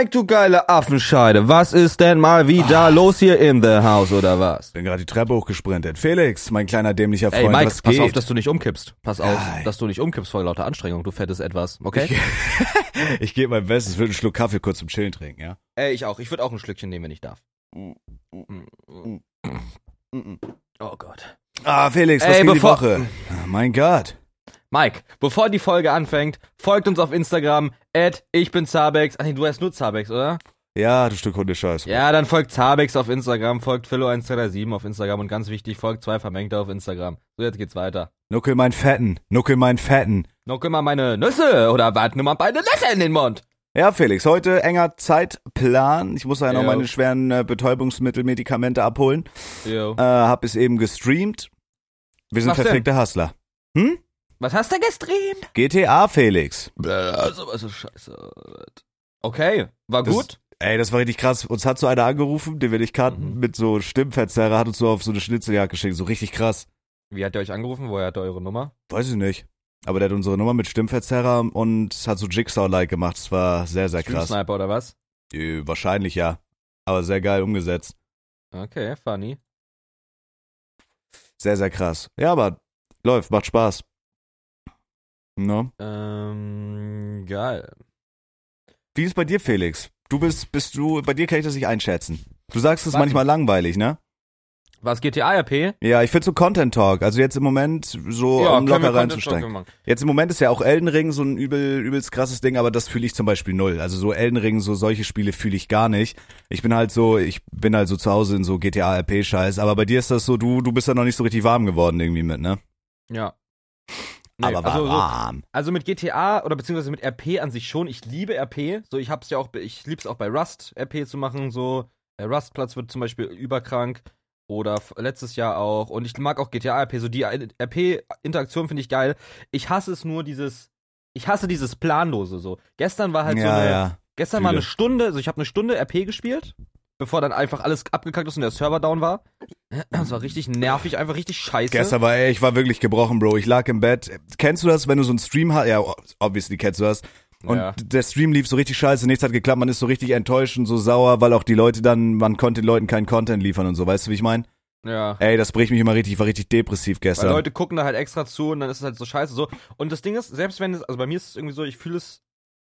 Mike, du geile Affenscheide. Was ist denn mal wieder los hier in the house oder was? Bin gerade die Treppe hochgesprintet. Felix, mein kleiner dämlicher Freund, Ey, Mike, was pass geht? auf, dass du nicht umkippst. Pass auf, dass du nicht umkippst vor lauter Anstrengung, du fettes Etwas, okay? ich gebe mein Bestes, würde einen Schluck Kaffee kurz zum Chillen trinken, ja? Ey, ich auch. Ich würde auch ein Schlückchen nehmen, wenn ich darf. Oh Gott. Ah, Felix, was Ey, geht die Woche? Mein Gott. Mike, bevor die Folge anfängt, folgt uns auf Instagram, at ich bin Zabex. Ach nee, du heißt nur Zabex, oder? Ja, du Stück Hundescheiß. Ja, dann folgt Zabex auf Instagram, folgt Philo1237 auf Instagram und ganz wichtig, folgt zwei Vermengte auf Instagram. So, jetzt geht's weiter. Nuckel mein Fetten, Nuckel mein Fetten. Noch immer meine Nüsse oder was? Nimm mal beide Nüsse in den Mund. Ja, Felix, heute enger Zeitplan. Ich muss ja noch meine schweren äh, Betäubungsmittel, Medikamente abholen. Jo. Äh, hab es eben gestreamt. Wir sind verfickte Hustler. Hm? Was hast du gestreamt? GTA, Felix. Also, was ist scheiße. Okay, war Das- gut. Ey, das war richtig krass. Uns hat so einer angerufen, den wir nicht kannten, Mhm. mit so Stimmverzerrer, hat uns so auf so eine Schnitzeljagd geschickt. So richtig krass. Wie hat der euch angerufen? Woher hat er eure Nummer? Weiß ich nicht. Aber der hat unsere Nummer mit Stimmverzerrer und hat so Jigsaw-like gemacht. Das war sehr, sehr krass. Sniper oder was? Äh, wahrscheinlich ja. Aber sehr geil umgesetzt. Okay, funny. Sehr, sehr krass. Ja, aber läuft, macht Spaß. No? Ähm, geil. Wie ist bei dir, Felix? Du bist, bist du, bei dir kann ich das nicht einschätzen. Du sagst es manchmal langweilig, ne? Was GTA RP? Ja, ich finde so Content Talk. Also jetzt im Moment so um können wir locker reinzusteigen. Jetzt im Moment ist ja auch Elden Ring so ein übel, übelst krasses Ding, aber das fühle ich zum Beispiel null. Also so Elden Ring, so solche Spiele fühle ich gar nicht. Ich bin halt so, ich bin halt so zu Hause in so GTA RP Scheiß, aber bei dir ist das so, du, du bist da noch nicht so richtig warm geworden irgendwie mit, ne? Ja. Nee, aber also, so, warm. also mit GTA oder beziehungsweise mit RP an sich schon. Ich liebe RP. So, ich hab's ja auch, ich lieb's auch bei Rust RP zu machen. So, Rustplatz wird zum Beispiel überkrank. Oder letztes Jahr auch. Und ich mag auch GTA RP. So, die RP-Interaktion finde ich geil. Ich hasse es nur dieses, ich hasse dieses Planlose so. Gestern war halt so ja, eine, ja. Gestern war Fühle. eine Stunde, also ich habe eine Stunde RP gespielt, bevor dann einfach alles abgekackt ist und der Server down war. Das war richtig nervig, einfach richtig scheiße. Gestern war, ey, ich war wirklich gebrochen, Bro. Ich lag im Bett. Kennst du das, wenn du so einen Stream hast? Ja, obviously kennst du das. Und Ja. der Stream lief so richtig scheiße, nichts hat geklappt, man ist so richtig enttäuscht und so sauer, weil auch die Leute dann, man konnte den Leuten keinen Content liefern und so, weißt du, wie ich meine? Ja. Ey, das bricht mich immer richtig, ich war richtig depressiv Weil gestern. Leute gucken da halt extra zu und dann ist es halt so scheiße so. Und das Ding ist, selbst wenn es, also bei mir ist es irgendwie so, ich fühle es,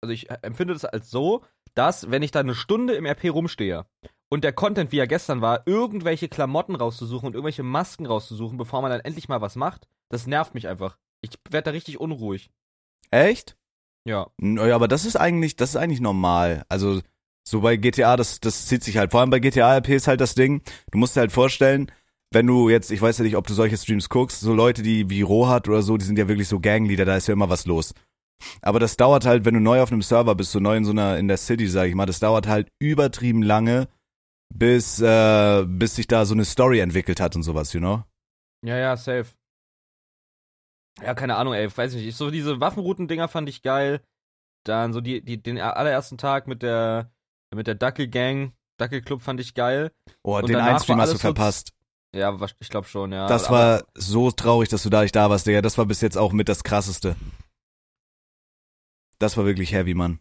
also ich empfinde es als so, dass wenn ich da eine Stunde im RP rumstehe und der Content, wie er gestern war, irgendwelche Klamotten rauszusuchen und irgendwelche Masken rauszusuchen, bevor man dann endlich mal was macht, das nervt mich einfach. Ich werde da richtig unruhig. Echt? Ja. Naja, aber das ist eigentlich, das ist eigentlich normal. Also, so bei GTA, das, das zieht sich halt. Vor allem bei GTA RP ist halt das Ding, du musst dir halt vorstellen, wenn du jetzt, ich weiß ja nicht, ob du solche Streams guckst, so Leute, die wie Rohat oder so, die sind ja wirklich so Gangleader, da ist ja immer was los. Aber das dauert halt, wenn du neu auf einem Server bist, so neu in so einer, in der City, sag ich mal, das dauert halt übertrieben lange, bis, äh, bis sich da so eine Story entwickelt hat und sowas, you know? Ja, ja, safe. Ja, keine Ahnung, ey, weiß ich nicht. So diese Waffenrouten-Dinger fand ich geil. Dann so die, die, den allerersten Tag mit der, mit der Dackel-Gang, Dackel-Club fand ich geil. Oh, Und den Einstream hast du so- verpasst. Ja, ich glaube schon, ja. Das Aber- war so traurig, dass du da nicht da warst, Digga. Das war bis jetzt auch mit das krasseste. Das war wirklich heavy, Mann.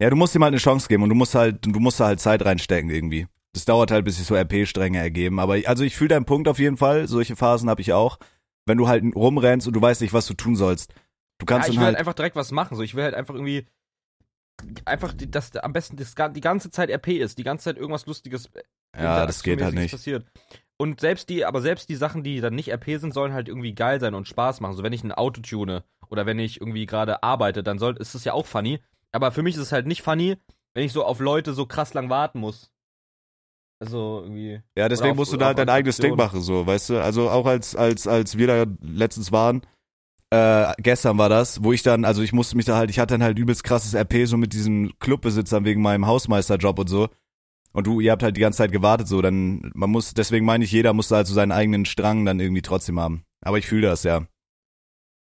Ja, du musst ihm halt eine Chance geben und du musst halt, du musst da halt Zeit reinstecken irgendwie. Das dauert halt, bis sich so RP-Stränge ergeben. Aber ich- also ich fühle deinen Punkt auf jeden Fall. Solche Phasen habe ich auch. Wenn du halt rumrennst und du weißt nicht, was du tun sollst. Du ja, kannst ich will halt halt. einfach direkt was machen. So, ich will halt einfach irgendwie einfach, dass am besten das, die ganze Zeit RP ist, die ganze Zeit irgendwas Lustiges. ja, das geht halt nicht. Passiert. Und selbst die, aber selbst die Sachen, die dann nicht RP sind, sollen halt irgendwie geil sein und Spaß machen. So, wenn ich ein Auto tune oder wenn ich irgendwie gerade arbeite, dann soll, ist es ja auch funny. Aber für mich ist es halt nicht funny, wenn ich so auf Leute so krass lang warten muss. Also irgendwie. Ja, deswegen auf- musst du da halt dein eigenes Ding machen, so, weißt du? Also auch als, als, als wir da letztens waren, äh, gestern war das, wo ich dann, also ich musste mich da halt, ich hatte dann halt übelst krasses RP so mit diesen Clubbesitzern wegen meinem Hausmeisterjob und so. Und du, ihr habt halt die ganze Zeit gewartet, so, dann, man muss, deswegen meine ich, jeder muss da halt so seinen eigenen Strang dann irgendwie trotzdem haben. Aber ich fühle das, ja.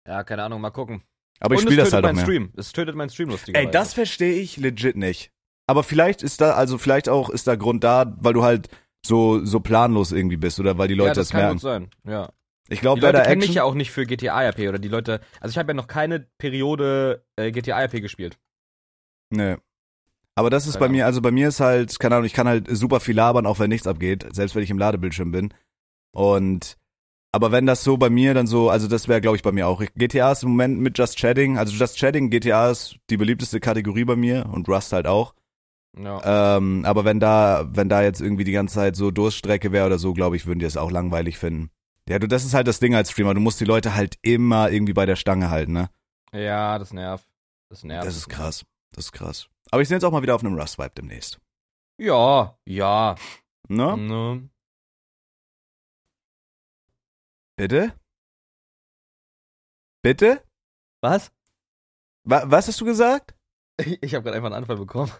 Ja, keine Ahnung, mal gucken. Aber ich Und spiele es das halt auch mehr. Stream. Es tötet meinen Stream lustigerweise. Ey, das verstehe ich legit nicht. Aber vielleicht ist da, also vielleicht auch ist da Grund da, weil du halt so, so planlos irgendwie bist oder weil die Leute ja, das das kann merken. gut sein. Ja. Ich glaube, Die Leute kennen Action. mich ja auch nicht für GTA RP oder die Leute. Also ich habe ja noch keine Periode äh, GTA RP gespielt. Nee. Aber das ist Keine bei mir, also bei mir ist halt, keine Ahnung, ich kann halt super viel labern, auch wenn nichts abgeht, selbst wenn ich im Ladebildschirm bin. Und aber wenn das so bei mir dann so, also das wäre glaube ich bei mir auch. GTA ist im Moment mit Just Chatting, also Just Chatting, GTA ist die beliebteste Kategorie bei mir und Rust halt auch. Ja. Ähm, aber wenn da, wenn da jetzt irgendwie die ganze Zeit so Durststrecke wäre oder so, glaube ich, würden die es auch langweilig finden. Ja, du, das ist halt das Ding als Streamer. Du musst die Leute halt immer irgendwie bei der Stange halten, ne? ja, das nervt. Das nervt. Das ist krass. Das ist krass. Aber ich bin jetzt auch mal wieder auf einem Rust-Vibe demnächst. Ja, ja. Ne? Ne? Bitte? Bitte? Was? Wa was hast du gesagt? Ich habe gerade einfach einen Anfall bekommen.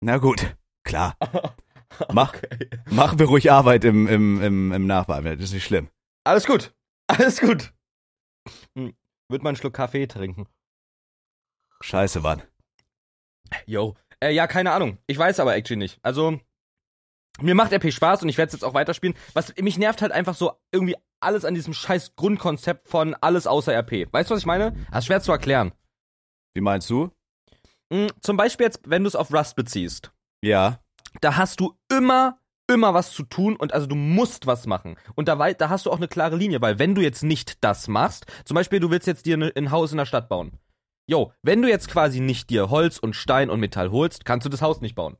Na gut, klar. Mach. Okay. Machen wir ruhig Arbeit im, im, im, im Nachbearbeiten. Das ist nicht schlimm. Alles gut. Alles gut. Hm. Wird mal einen Schluck Kaffee trinken. Scheiße, Mann. Yo. Äh, ja, keine Ahnung. Ich weiß aber actually nicht. Also, mir macht RP Spaß und ich werde es jetzt auch weiterspielen. Was mich nervt halt einfach so irgendwie alles an diesem scheiß Grundkonzept von alles außer RP. Weißt du, was ich meine? Das ist schwer zu erklären. Wie meinst du? Hm, zum Beispiel jetzt, wenn du es auf Rust beziehst. Ja. da hast du immer, immer was zu tun und also du musst was machen. Und da, da hast du auch eine klare Linie, weil wenn du jetzt nicht das machst, zum Beispiel du willst jetzt dir ne- ein Haus in der Stadt bauen. Jo, wenn du jetzt quasi nicht dir Holz und Stein und Metall holst, kannst du das Haus nicht bauen.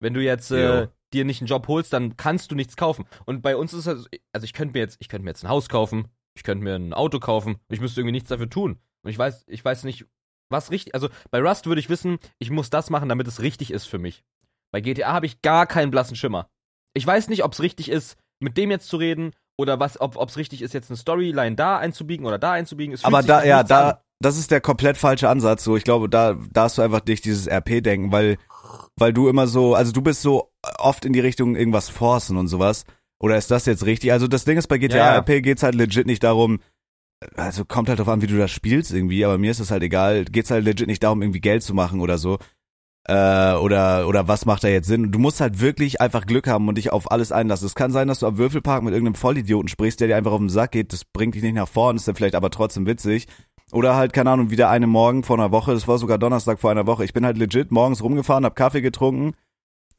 Wenn du jetzt äh, dir nicht einen Job holst, dann kannst du nichts kaufen. Und bei uns ist es, also ich könnte mir jetzt, ich könnte mir jetzt ein Haus kaufen, ich könnte mir ein Auto kaufen, ich müsste irgendwie nichts dafür tun. Und ich weiß, ich weiß nicht, was richtig, also bei Rust würde ich wissen, ich muss das machen, damit es richtig ist für mich. Bei GTA habe ich gar keinen blassen Schimmer. Ich weiß nicht, ob es richtig ist, mit dem jetzt zu reden oder was, ob es richtig ist, jetzt eine Storyline da einzubiegen oder da einzubiegen. Es Aber da, ja, nichts an. da, das ist der komplett falsche Ansatz. So, ich glaube, da, da hast du einfach nicht dieses RP-Denken, weil, weil du immer so, also du bist so oft in die Richtung irgendwas forcen und sowas. Oder ist das jetzt richtig? Also das Ding ist, bei GTA Ja, ja. RP geht's halt legit nicht darum, also kommt halt drauf an, wie du das spielst irgendwie, aber mir ist es halt egal, geht's halt legit nicht darum, irgendwie Geld zu machen oder so. Äh, oder, oder was macht da jetzt Sinn? Du musst halt wirklich einfach Glück haben und dich auf alles einlassen. Es kann sein, dass du am Würfelpark mit irgendeinem Vollidioten sprichst, der dir einfach auf den Sack geht, das bringt dich nicht nach vorn, ist dann vielleicht aber trotzdem witzig. Oder halt, keine Ahnung, wieder eine Morgen vor einer Woche, das war sogar Donnerstag vor einer Woche. Ich bin halt legit morgens rumgefahren, hab Kaffee getrunken,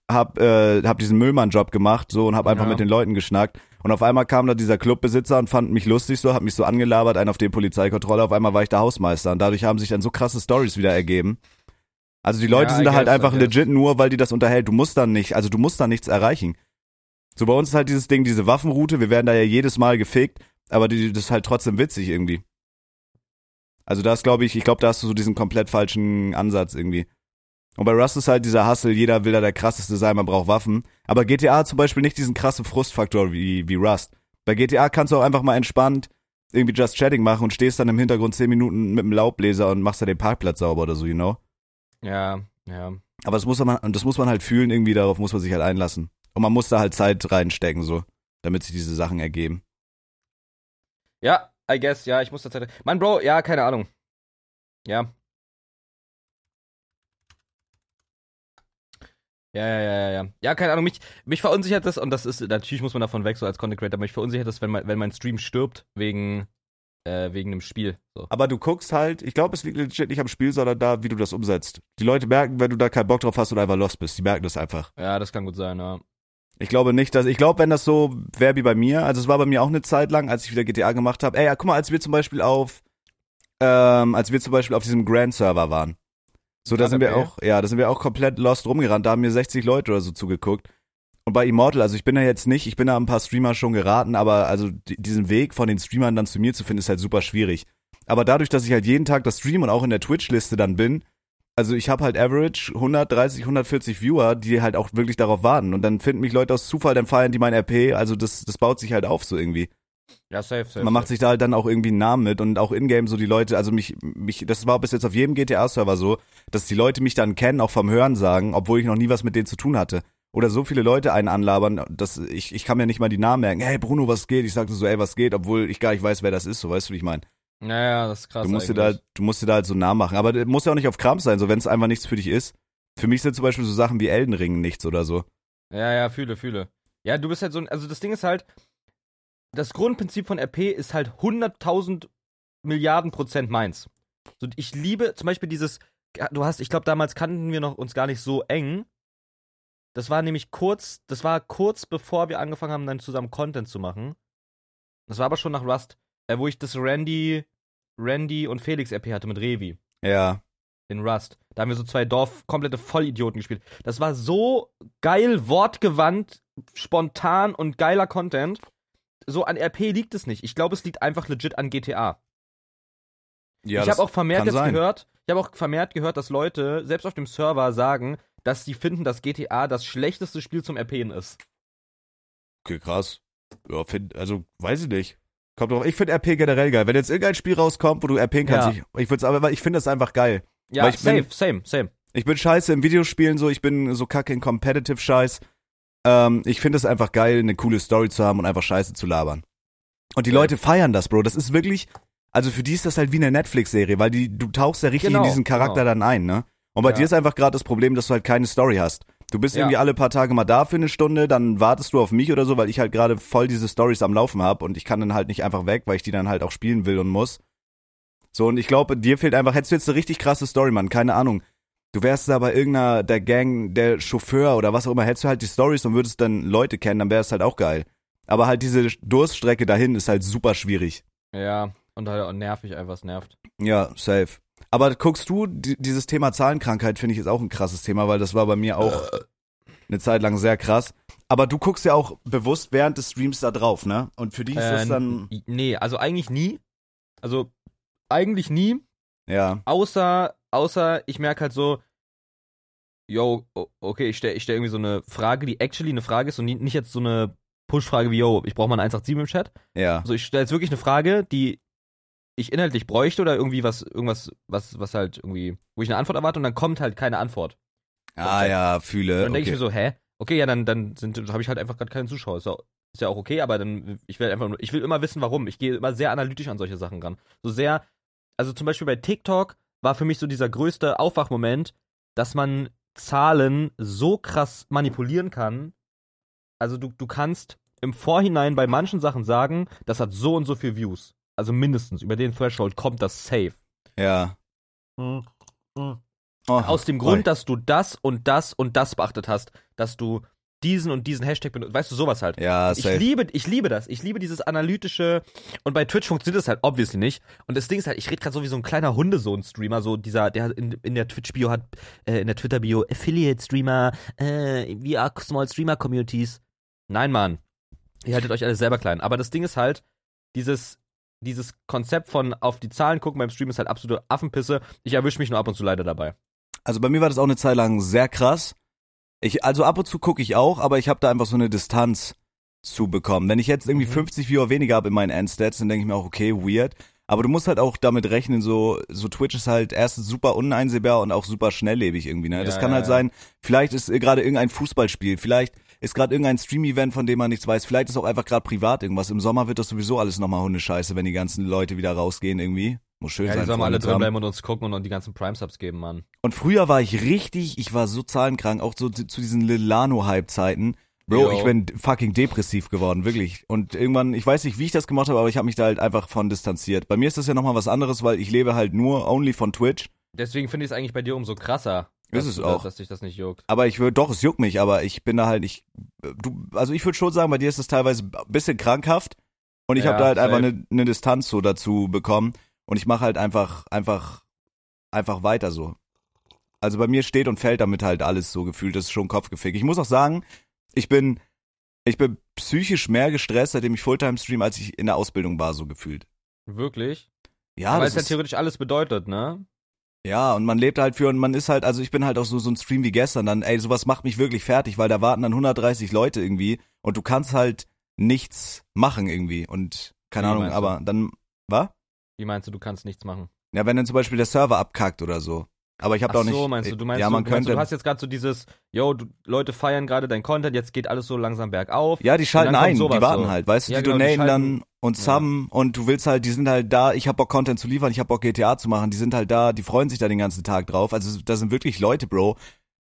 hab, äh, hab diesen Müllmann-Job gemacht, so, und hab einfach Ja. mit den Leuten geschnackt. Und auf einmal kam da dieser Clubbesitzer und fand mich lustig so, hat mich so angelabert, einen auf den Polizeikontrolle, auf einmal war ich der Hausmeister. Und dadurch haben sich dann so krasse Stories wieder ergeben. Also die Leute Ja, sind da halt einfach legit nur, weil die das unterhält. Du musst dann nicht, also du musst da nichts erreichen. So bei uns ist halt dieses Ding, diese Waffenroute, wir werden da ja jedes Mal gefickt, aber die, das ist halt trotzdem witzig irgendwie. Also da ist, glaube ich, ich glaube, da hast du so diesen komplett falschen Ansatz irgendwie. Und bei Rust ist halt dieser Hustle, jeder will da der krasseste sein, man braucht Waffen. Aber GTA hat zum Beispiel nicht diesen krassen Frustfaktor wie, wie Rust. Bei GTA kannst du auch einfach mal entspannt irgendwie Just Chatting machen und stehst dann im Hintergrund zehn Minuten mit dem Laubbläser und machst da den Parkplatz sauber oder so, you know? Ja, ja. Aber das muss man, das muss man halt fühlen, irgendwie, darauf muss man sich halt einlassen. Und man muss da halt Zeit reinstecken, so, damit sich diese Sachen ergeben. Ja, I guess, ja, ich muss tatsächlich. Mann, Bro, ja, keine Ahnung. Ja. Ja, ja, ja, ja, ja. Ja, keine Ahnung, mich, mich verunsichert das, und das ist, natürlich muss man davon weg, so als Content Creator, mich verunsichert das, wenn mein, wenn mein Stream stirbt, wegen, äh, wegen einem Spiel. So. Aber du guckst halt, ich glaube, es liegt legit nicht am Spiel, sondern da, wie du das umsetzt. Die Leute merken, wenn du da keinen Bock drauf hast oder einfach lost bist, die merken das einfach. Ja, das kann gut sein, ja. Ich glaube nicht, dass, ich glaube, wenn das so wäre wie bei mir, also es war bei mir auch eine Zeit lang, als ich wieder GTA gemacht habe, ey, ja, guck mal, als wir zum Beispiel auf, ähm, als wir zum Beispiel auf diesem Grand-Server waren. So, da sind wir auch, ja, da sind wir auch komplett lost rumgerannt, da haben mir 60 Leute oder so zugeguckt. Und bei Immortal, also ich bin da jetzt nicht, ich bin da ein paar Streamer schon geraten, aber also di- diesen Weg von den Streamern dann zu mir zu finden, ist halt super schwierig. Aber dadurch, dass ich halt jeden Tag das Stream und auch in der Twitch-Liste dann bin, also ich habe halt average 130, 140 Viewer, die halt auch wirklich darauf warten. Und dann finden mich Leute aus Zufall, dann feiern die mein RP. Also das, das baut sich halt auf so irgendwie. Ja, safe, safe. Man macht sich da halt dann auch irgendwie einen Namen mit und auch in-game so die Leute, also mich, mich, das war bis jetzt auf jedem GTA-Server so, dass die Leute mich dann kennen, auch vom Hören sagen, obwohl ich noch nie was mit denen zu tun hatte. Oder so viele Leute einen anlabern, dass ich, ich kann mir nicht mal die Namen merken. Hey Bruno, was geht? Ich sagte so, ey, was geht? Obwohl ich gar nicht weiß, wer das ist, so weißt du, wie ich meine. Ja, ja, das ist krass. Du musst dir da, halt- du musst dir da halt so einen Namen machen. Aber das muss ja auch nicht auf Krampf sein, so wenn es einfach nichts für dich ist. Für mich sind zum Beispiel so Sachen wie Elden Ring nichts oder so. Ja, ja, fühle, fühle. Ja, du bist halt so ein, also das Ding ist halt, das Grundprinzip von RP ist halt 100.000 Milliarden Prozent meins. So, ich liebe zum Beispiel dieses, du hast, ich glaube, damals kannten wir noch uns gar nicht so eng. Das war nämlich kurz, das war kurz bevor wir angefangen haben, dann zusammen Content zu machen. Das war aber schon nach Rust, äh, wo ich das Randy, Randy und Felix RP hatte mit Revi. Ja. In Rust. Da haben wir so zwei Dorf komplette Vollidioten gespielt. Das war so geil, wortgewandt, spontan und geiler Content. So an RP liegt es nicht. Ich glaube, es liegt einfach legit an GTA. ja ich habe auch vermehrt jetzt sein. gehört, ich habe auch vermehrt gehört, dass Leute selbst auf dem Server sagen, dass sie finden, dass GTA das schlechteste Spiel zum RPen ist. Okay, krass. Ja, find, also, weiß ich nicht. Kommt drauf. Ich finde RP generell geil. Wenn jetzt irgendein Spiel rauskommt, wo du RPen kannst, Ja. ich, ich aber, ich finde das einfach geil. Ja, safe, bin- same, same. Ich bin scheiße im Videospielen so, ich bin so kacke in Competitive Scheiß. Ähm, ich finde es einfach geil, eine coole Story zu haben und einfach Scheiße zu labern. Und die Ja. Leute feiern das, Bro. Das ist wirklich, also für die ist das halt wie eine Netflix-Serie, weil die, du tauchst ja richtig Genau, in diesen Charakter genau. dann ein, ne? Und bei Ja. dir ist einfach gerade das Problem, dass du halt keine Story hast. Du bist Ja. irgendwie alle paar Tage mal da für eine Stunde, dann wartest du auf mich oder so, weil ich halt gerade voll diese Stories am Laufen habe und ich kann dann halt nicht einfach weg, weil ich die dann halt auch spielen will und muss. So, und ich glaube, dir fehlt einfach, hättest du jetzt eine richtig krasse Story, Mann, keine Ahnung. Du wärst da bei irgendeiner, der Gang, der Chauffeur oder was auch immer, hättest du halt die Stories und würdest dann Leute kennen, dann wäre es halt auch geil. Aber halt diese Durststrecke dahin ist halt super schwierig. Ja, und halt auch nervig einfach, es nervt. Ja, safe. Aber guckst du, die, dieses Thema Zahlenkrankheit finde ich ist auch ein krasses Thema, weil das war bei mir auch eine Zeit lang sehr krass. Aber du guckst ja auch bewusst während des Streams da drauf, ne? Und für dich ist das Äh, dann, nee, also eigentlich nie. Also eigentlich nie, ja, außer außer ich merke halt so yo, okay, ich stelle ich stell irgendwie so eine Frage, die actually eine Frage ist und nicht jetzt so eine Push-Frage wie, yo, ich brauche mal eine 187 im Chat. ja, Also ich stelle jetzt wirklich eine Frage, die ich inhaltlich bräuchte oder irgendwie was, irgendwas, was, was halt irgendwie, wo ich eine Antwort erwarte und dann kommt halt keine Antwort. ah ja, fühle. Und dann denke okay. ich mir so, hä? Okay, ja, dann, dann sind, habe ich halt einfach gerade keinen Zuschauer. Ist ja, ist ja auch okay, aber dann, ich will einfach nur, ich will immer wissen, warum. Ich gehe immer sehr analytisch an solche Sachen ran. So sehr, also zum Beispiel bei TikTok war für mich so dieser größte Aufwachmoment, dass man Zahlen so krass manipulieren kann. Also du, du kannst im Vorhinein bei manchen Sachen sagen, das hat so und so viel Views. Also mindestens, über den Threshold kommt das safe. ja. Oh, Aus dem. Grund, dass du das und das und das beachtet hast, dass du diesen und diesen Hashtag benutzt, weißt du, sowas halt. Ja, Ich safe. liebe, ich liebe das. Ich liebe dieses analytische. Und bei Twitch funktioniert das halt obviously nicht. Und das Ding ist halt, ich rede gerade so wie so ein kleiner Hundesohn-Streamer, so dieser, der in, in der Twitch-Bio hat, äh, in der Twitter-Bio Affiliate-Streamer, äh, are small Streamer-Communities. Nein, Mann. Ihr haltet euch alle selber klein. Aber das Ding ist halt, dieses, dieses Konzept von auf die Zahlen gucken beim Stream ist halt absolute Affenpisse. Ich erwische mich nur ab und zu leider dabei. Also bei mir war das auch eine Zeit lang sehr krass. Ich, also ab und zu gucke ich auch, aber ich habe da einfach so eine Distanz zu bekommen. Wenn ich jetzt irgendwie Mhm. 50 Viewer weniger habe in meinen Endstats, dann denke ich mir auch, okay, weird. Aber du musst halt auch damit rechnen, so, so Twitch ist halt erstens super uneinsehbar und auch super schnelllebig irgendwie, ne? Das Ja, kann ja, halt ja. sein, vielleicht ist äh, gerade irgendein Fußballspiel, vielleicht ist gerade irgendein Stream-Event, von dem man nichts weiß, vielleicht ist auch einfach gerade privat irgendwas. Im Sommer wird das sowieso alles nochmal Hundescheiße, wenn die ganzen Leute wieder rausgehen irgendwie. Muss schön Ja, die sein. sollen mal alle drin bleiben und uns gucken und, und die ganzen Prime-Subs geben, Mann. Und früher war ich richtig, ich war so zahlenkrank, auch so zu, zu diesen Lilano-Hype-Zeiten. Bro, Jo. ich bin fucking depressiv geworden, wirklich. Und irgendwann, ich weiß nicht, wie ich das gemacht habe, aber ich habe mich da halt einfach von distanziert. Bei mir ist das ja nochmal was anderes, weil ich lebe halt nur only von Twitch. Deswegen finde ich es eigentlich bei dir umso krasser. Ist es auch. Dass dich das nicht juckt. Aber ich würde, doch, es juckt mich, aber ich bin da halt, ich, du, also ich würde schon sagen, bei dir ist es teilweise ein bisschen krankhaft. Und ich Ja, habe da halt einfach safe. eine ne Distanz so dazu bekommen. Und ich mache halt einfach, einfach, einfach weiter so. Also bei mir steht und fällt damit halt alles so gefühlt, das ist schon Kopfgefick. Ich muss auch sagen, ich bin, ich bin psychisch mehr gestresst, seitdem ich Fulltime stream, als ich in der Ausbildung war, so gefühlt. Wirklich? Ja, Weil es ja theoretisch alles bedeutet, ne? ja, und man lebt halt für, und man ist halt, also ich bin halt auch so, so ein Stream wie gestern, dann, ey, sowas macht mich wirklich fertig, weil da warten dann 130 Leute irgendwie und du kannst halt nichts machen irgendwie und, keine Ahnung, aber dann, was? Wie meinst du, du kannst nichts machen? Ja, wenn dann zum Beispiel der Server abkackt oder so. Aber ich habe doch nicht. so, meinst du, du meinst, ja, man du, könnte. du, hast jetzt gerade so dieses, yo, du, Leute feiern gerade dein Content, jetzt geht alles so langsam bergauf. ja, die schalten dann ein, die warten so. halt, weißt du, Ja, die genau, die donaten dann schalten- und Ja. subben und du willst halt, die sind halt da, ich hab Bock Content zu liefern, ich hab Bock GTA zu machen, die sind halt da, die freuen sich da den ganzen Tag drauf. Also da sind wirklich Leute, Bro.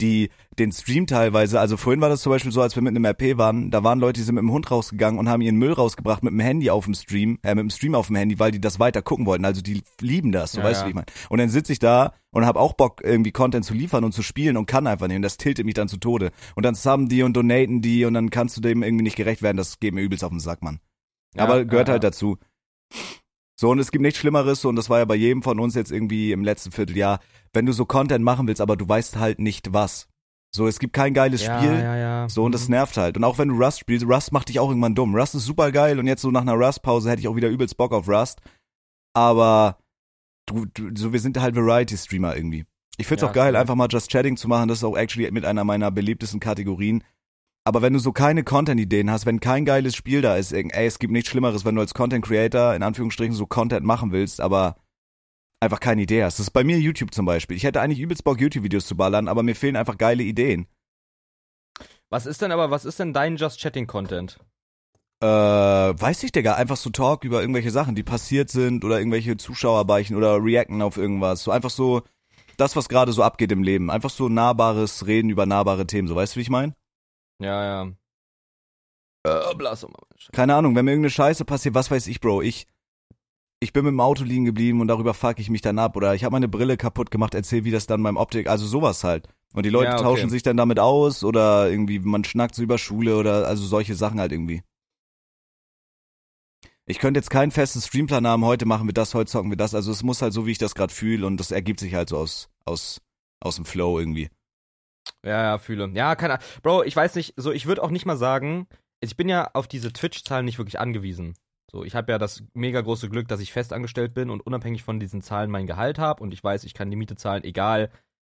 Die den Stream teilweise, also vorhin war das zum Beispiel so, als wir mit einem RP waren, da waren Leute, die sind mit dem Hund rausgegangen und haben ihren Müll rausgebracht mit dem Handy auf dem Stream, äh, mit dem Stream auf dem Handy, weil die das weiter gucken wollten. Also die lieben das, so Ja, weißt du, ja. wie ich meine. Und dann sitze ich da und habe auch Bock, irgendwie Content zu liefern und zu spielen und kann einfach nicht. Und das tiltet mich dann zu Tode. Und dann subben die und donaten die und dann kannst du dem irgendwie nicht gerecht werden. Das geht mir übelst auf den Sack, Mann. Ja, Aber gehört halt dazu. So, und es gibt nichts Schlimmeres, und das war ja bei jedem von uns jetzt irgendwie im letzten Vierteljahr, wenn du so Content machen willst, aber du weißt halt nicht was. So, es gibt kein geiles ja, Spiel. Ja, ja. So, und das Mhm. nervt halt. Und auch wenn du Rust spielst, Rust macht dich auch irgendwann dumm. Rust ist super geil und jetzt so nach einer Rust-Pause hätte ich auch wieder übelst Bock auf Rust. Aber du, du so, wir sind halt Variety-Streamer irgendwie. Ich find's auch geil, einfach mal Just Chatting zu machen. Das ist auch actually mit einer meiner beliebtesten Kategorien. Aber wenn du so keine Content-Ideen hast, wenn kein geiles Spiel da ist, ey, es gibt nichts Schlimmeres, wenn du als Content-Creator in Anführungsstrichen so Content machen willst, aber einfach keine Idee hast. Das ist bei mir YouTube zum Beispiel. Ich hätte eigentlich übelst Bock, YouTube-Videos zu ballern, aber mir fehlen einfach geile Ideen. Was ist denn aber, was ist denn dein Just Chatting Content? Äh, weiß ich, Digga, einfach so Talk über irgendwelche Sachen, die passiert sind oder irgendwelche Zuschauerbeichen oder reacten auf irgendwas. So einfach so das, was gerade so abgeht im Leben. Einfach so nahbares Reden über nahbare Themen. So, weißt du, wie ich meine? Ja, ja. Äh, blass mal. Keine Ahnung, wenn mir irgendeine Scheiße passiert, was weiß ich, Bro, ich ich bin mit dem Auto liegen geblieben und darüber fuck ich mich dann ab oder ich habe meine Brille kaputt gemacht, erzähl wie das dann beim Optik, also sowas halt. Und die Leute Ja, okay. tauschen sich dann damit aus oder irgendwie man schnackt so über Schule oder also solche Sachen halt irgendwie. Ich könnte jetzt keinen festen Streamplan haben, heute machen wir das, heute zocken wir das, also es muss halt so, wie ich das gerade fühle und das ergibt sich halt so aus aus aus dem Flow irgendwie. Ja, ja, fühle. Ja, keine Ahnung. Bro, ich weiß nicht, so, ich würde auch nicht mal sagen, ich bin ja auf diese Twitch-Zahlen nicht wirklich angewiesen. So, ich habe ja das mega große Glück, dass ich festangestellt bin und unabhängig von diesen Zahlen mein Gehalt habe und ich weiß, ich kann die Miete zahlen, egal,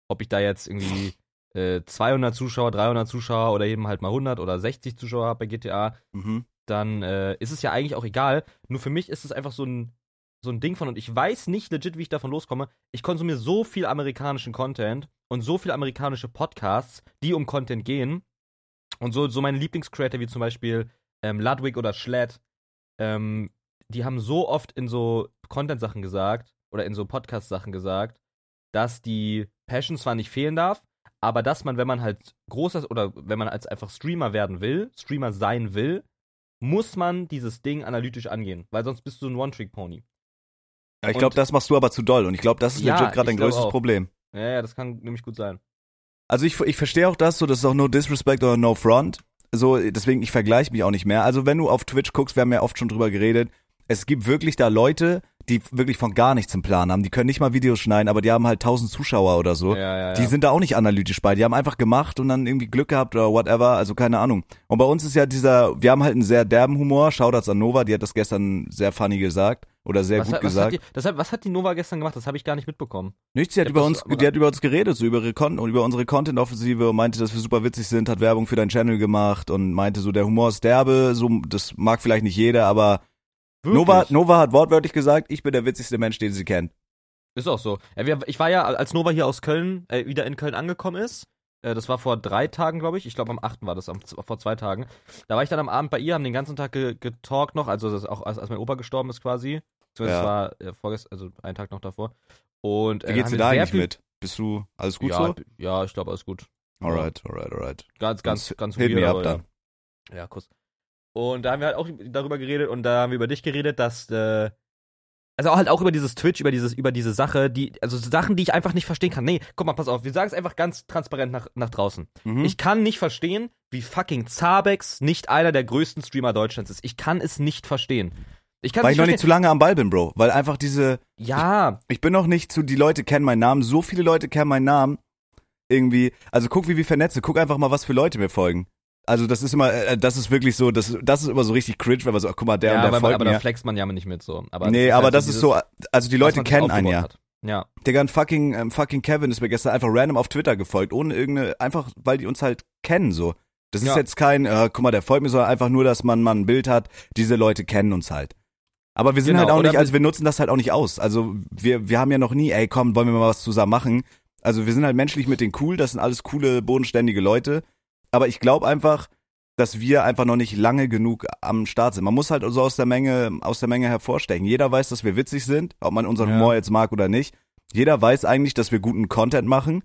ob ich da jetzt irgendwie äh, 200 Zuschauer, 300 Zuschauer oder eben halt mal 100 oder 60 Zuschauer habe bei GTA, Mhm. dann äh, ist es ja eigentlich auch egal. Nur für mich ist es einfach so ein, so ein Ding von, und ich weiß nicht legit, wie ich davon loskomme. Ich konsumiere so viel amerikanischen Content und so viel amerikanische Podcasts, die um Content gehen. Und so, so meine Lieblingscreator, wie zum Beispiel ähm, Ludwig oder Schlatt, ähm, die haben so oft in so Content-Sachen gesagt oder in so Podcast-Sachen gesagt, dass die Passion zwar nicht fehlen darf, aber dass man, wenn man halt großer oder wenn man als einfach Streamer werden will, Streamer sein will, muss man dieses Ding analytisch angehen, weil sonst bist du ein One-Trick-Pony. Ja, ich glaube, das machst du aber zu doll und ich glaube, das ist Ja, legit gerade dein größtes auch. Problem. Ja, ja, das kann nämlich gut sein. Also ich, ich verstehe auch das, so das ist auch no disrespect oder no front. So, deswegen, ich vergleiche mich auch nicht mehr. Also wenn du auf Twitch guckst, wir haben ja oft schon drüber geredet, es gibt wirklich da Leute, die wirklich von gar nichts im Plan haben. Die können nicht mal Videos schneiden, aber die haben halt tausend Zuschauer oder so. Ja, ja, ja. Die sind da auch nicht analytisch bei. Die haben einfach gemacht und dann irgendwie Glück gehabt oder whatever. Also keine Ahnung. Und bei uns ist ja dieser, wir haben halt einen sehr derben Humor. Shoutouts an Nova, die hat das gestern sehr funny gesagt. Oder sehr was, gut hat, gesagt. hat die, deshalb, was hat die Nova gestern gemacht? Das habe ich gar nicht mitbekommen. Nichts, sie hat über uns, die hat über uns geredet, so über ihre Kon und über unsere Content-Offensive und meinte, dass wir super witzig sind, hat Werbung für deinen Channel gemacht und meinte so, der Humor ist derbe, so, das mag vielleicht nicht jeder, aber Nova, Nova hat wortwörtlich gesagt, ich bin der witzigste Mensch, den sie kennt. Ist auch so. Ich war ja, als Nova hier aus Köln, äh, wieder in Köln angekommen ist, äh, das war vor drei Tagen, glaube ich. Ich glaube, am 8. war das, am, vor zwei Tagen. Da war ich dann am Abend bei ihr, haben den ganzen Tag ge getalkt noch, also das auch als, als mein Opa gestorben ist quasi. Beziehungsweise Ja. war äh, vorgestern, also einen Tag noch davor. Und äh, Wie geht's dir da eigentlich mit? Bist du alles gut ja, so? Ja, ich glaube, alles gut. Alright, alright, alright. Ganz, ganz, ganz hit me weird, up aber dann. Ja. ja, Kuss. Und da haben wir halt auch darüber geredet und da haben wir über dich geredet, dass äh, also auch halt auch über dieses Twitch, über dieses über diese Sache, die also Sachen, die ich einfach nicht verstehen kann. Nee, guck mal, pass auf, wir sagen es einfach ganz transparent nach, nach draußen. Mhm. Ich kann nicht verstehen, wie fucking Zabex nicht einer der größten Streamer Deutschlands ist. Ich kann es nicht verstehen. Ich kann Weil ich noch nicht zu lange am Ball bin, Bro. Weil einfach diese, Ja, ich bin noch nicht zu, die Leute kennen meinen Namen, so viele Leute kennen meinen Namen. Irgendwie, also guck, wie wir vernetzen, guck einfach mal, was für Leute mir folgen. Also das ist immer, äh, das ist wirklich so, das, das ist immer so richtig cringe, wenn man so, ach, guck mal, der ja und der aber, folgt aber mir. da flext man ja nicht mit so. Aber nee, ist aber halt das ist dieses, so, also die Leute kennen einen ja. hat. Ja. Digga, ein fucking, ähm, fucking Kevin ist mir gestern einfach random auf Twitter gefolgt, ohne irgendeine, einfach, weil die uns halt kennen, so. Das ist Ja. jetzt kein, äh, guck mal, der folgt mir, sondern einfach nur, dass man mal ein Bild hat, diese Leute kennen uns halt. Aber wir sind Genau, halt auch nicht, also wir nutzen das halt auch nicht aus. Also wir, wir haben ja noch nie, ey, komm, wollen wir mal was zusammen machen. Also wir sind halt menschlich mit denen cool, das sind alles coole, bodenständige Leute. Aber ich glaube einfach, dass wir einfach noch nicht lange genug am Start sind. Man muss halt so aus der Menge, aus der Menge hervorstechen. Jeder weiß, dass wir witzig sind, ob man unseren Ja. Humor jetzt mag oder nicht. Jeder weiß eigentlich, dass wir guten Content machen.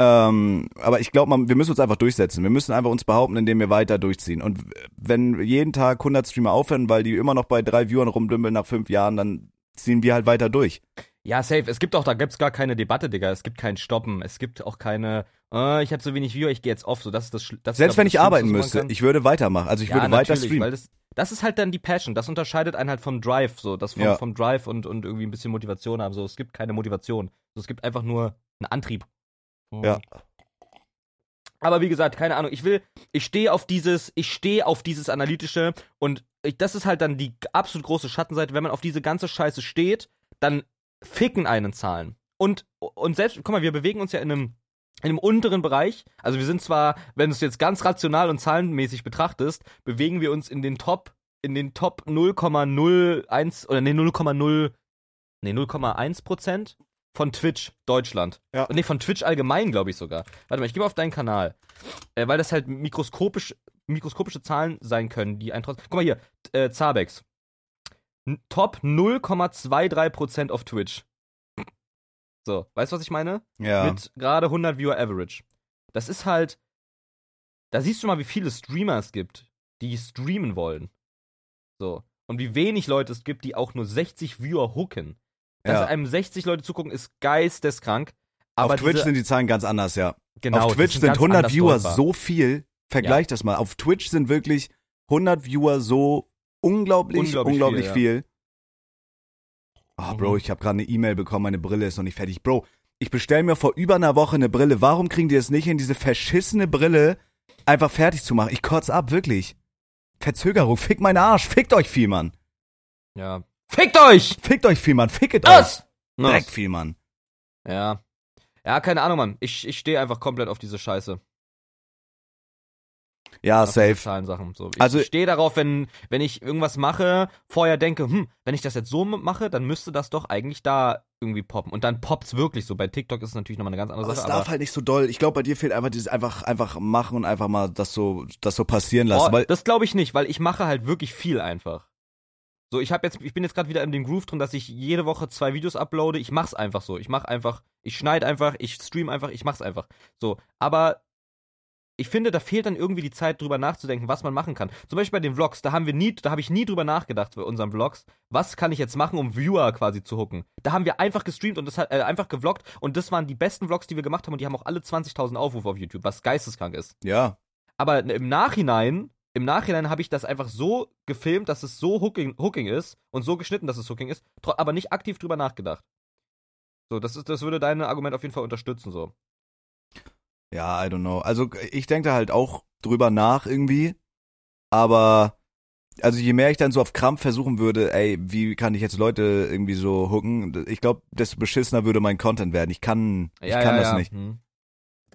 Ähm, aber ich glaube, wir müssen uns einfach durchsetzen. Wir müssen einfach uns behaupten, indem wir weiter durchziehen. Und wenn jeden Tag 100 Streamer aufhören, weil die immer noch bei drei Viewern rumdümpeln nach fünf Jahren, dann ziehen wir halt weiter durch. Ja, safe. Es gibt auch, da gibt's gar keine Debatte, Digga. Es gibt kein Stoppen. Es gibt auch keine, äh, ich habe so wenig Viewer, ich gehe jetzt off. So, das ist das, das Selbst ist, wenn ich arbeiten müsste, ich würde weitermachen. Also ich kann. würde ja, weiter streamen. Das, das ist halt dann die Passion. Das unterscheidet einen halt vom Drive. So, das vom, Ja. vom Drive und, und irgendwie ein bisschen Motivation haben. So, es gibt keine Motivation. So, es gibt einfach nur einen Antrieb. So. Ja. Aber wie gesagt, keine Ahnung. Ich will, ich stehe auf dieses, ich stehe auf dieses analytische und ich, das ist halt dann die absolut große Schattenseite. Wenn man auf diese ganze Scheiße steht, dann ficken einen Zahlen. Und, und selbst, guck mal, wir bewegen uns ja in einem, in einem unteren Bereich. Also wir sind zwar, wenn du es jetzt ganz rational und zahlenmäßig betrachtest, bewegen wir uns in den Top, in den Top 0,01 oder nee, 0,0, nee, 0,1 Prozent von Twitch Deutschland. Ja. Nee, von Twitch allgemein, glaube ich sogar. Warte mal, ich gehe mal auf deinen Kanal. Äh, weil das halt mikroskopisch, mikroskopische Zahlen sein können, die ein. Guck mal hier, äh, Zabex. Top 0,23% auf Twitch. So, weißt du, was ich meine? Ja. Mit gerade 100 Viewer Average. Das ist halt. Da siehst du mal, wie viele Streamer es gibt, die streamen wollen. So. Und wie wenig Leute es gibt, die auch nur 60 Viewer hooken. Dass Ja. einem 60 Leute zugucken, ist geisteskrank. Aber auf Twitch diese, sind die Zahlen ganz anders, ja. genau, auf Twitch sind ganz 100 anders Viewer deutbar. so viel. Vergleich das mal. Auf Twitch sind wirklich 100 Viewer so unglaublich, unglaublich, Unglaublich viel. viel, Oh. Bro, ich habe gerade eine E-Mail bekommen, meine Brille ist noch nicht fertig. Bro, ich bestell mir vor über einer Woche eine Brille. Warum kriegen die es nicht hin, diese verschissene Brille einfach fertig zu machen? Ich kotz ab, wirklich. Verzögerung, fick meinen Arsch, fickt euch viel, Mann. Ja. Fickt euch! Fickt euch viel, Mann, ficket euch. Was? Direkt viel, Mann. Ja. Ja, keine Ahnung, Mann. Ich, ich stehe einfach komplett auf diese Scheiße. Ja, safe. Zahlensachen. So. Ich Also- stehe darauf, wenn, wenn ich irgendwas mache, vorher denke, hm, wenn ich das jetzt so mache, dann müsste das doch eigentlich da irgendwie poppen. Und dann poppt's wirklich so. Bei TikTok ist es natürlich nochmal eine ganz andere Aber es Sache. darf Aber halt nicht so doll. Ich glaube, bei dir fehlt einfach dieses einfach, einfach machen und einfach mal das so, das so passieren lassen. oh, weil, das glaube ich nicht, weil ich mache halt wirklich viel einfach. So, ich habe jetzt, ich bin jetzt gerade wieder in dem Groove drin, dass ich jede Woche zwei Videos uploade. Ich mach's einfach so. Ich mach einfach, ich schneide einfach, ich stream einfach, ich mach's einfach. So, aber ich finde, da fehlt dann irgendwie die Zeit, drüber nachzudenken, was man machen kann. Zum Beispiel bei den Vlogs, da haben wir nie, da habe ich nie drüber nachgedacht bei unseren Vlogs, was kann ich jetzt machen, um Viewer quasi zu hooken. Da haben wir einfach gestreamt und das hat, äh, einfach gevloggt und das waren die besten Vlogs, die wir gemacht haben und die haben auch alle 20.000 Aufrufe auf YouTube, was geisteskrank ist. ja. Aber im Nachhinein, im Nachhinein habe ich das einfach so gefilmt, dass es so hooking, hooking ist und so geschnitten, dass es hooking ist, aber nicht aktiv drüber nachgedacht. So, das ist, das würde dein Argument auf jeden Fall unterstützen, so. Ja, I don't know. Also ich denke da halt auch drüber nach irgendwie, aber also je mehr ich dann so auf Krampf versuchen würde, ey, wie kann ich jetzt Leute irgendwie so hooken, ich glaube, desto beschissener würde mein Content werden. Ich kann, ich kann das nicht. Hm.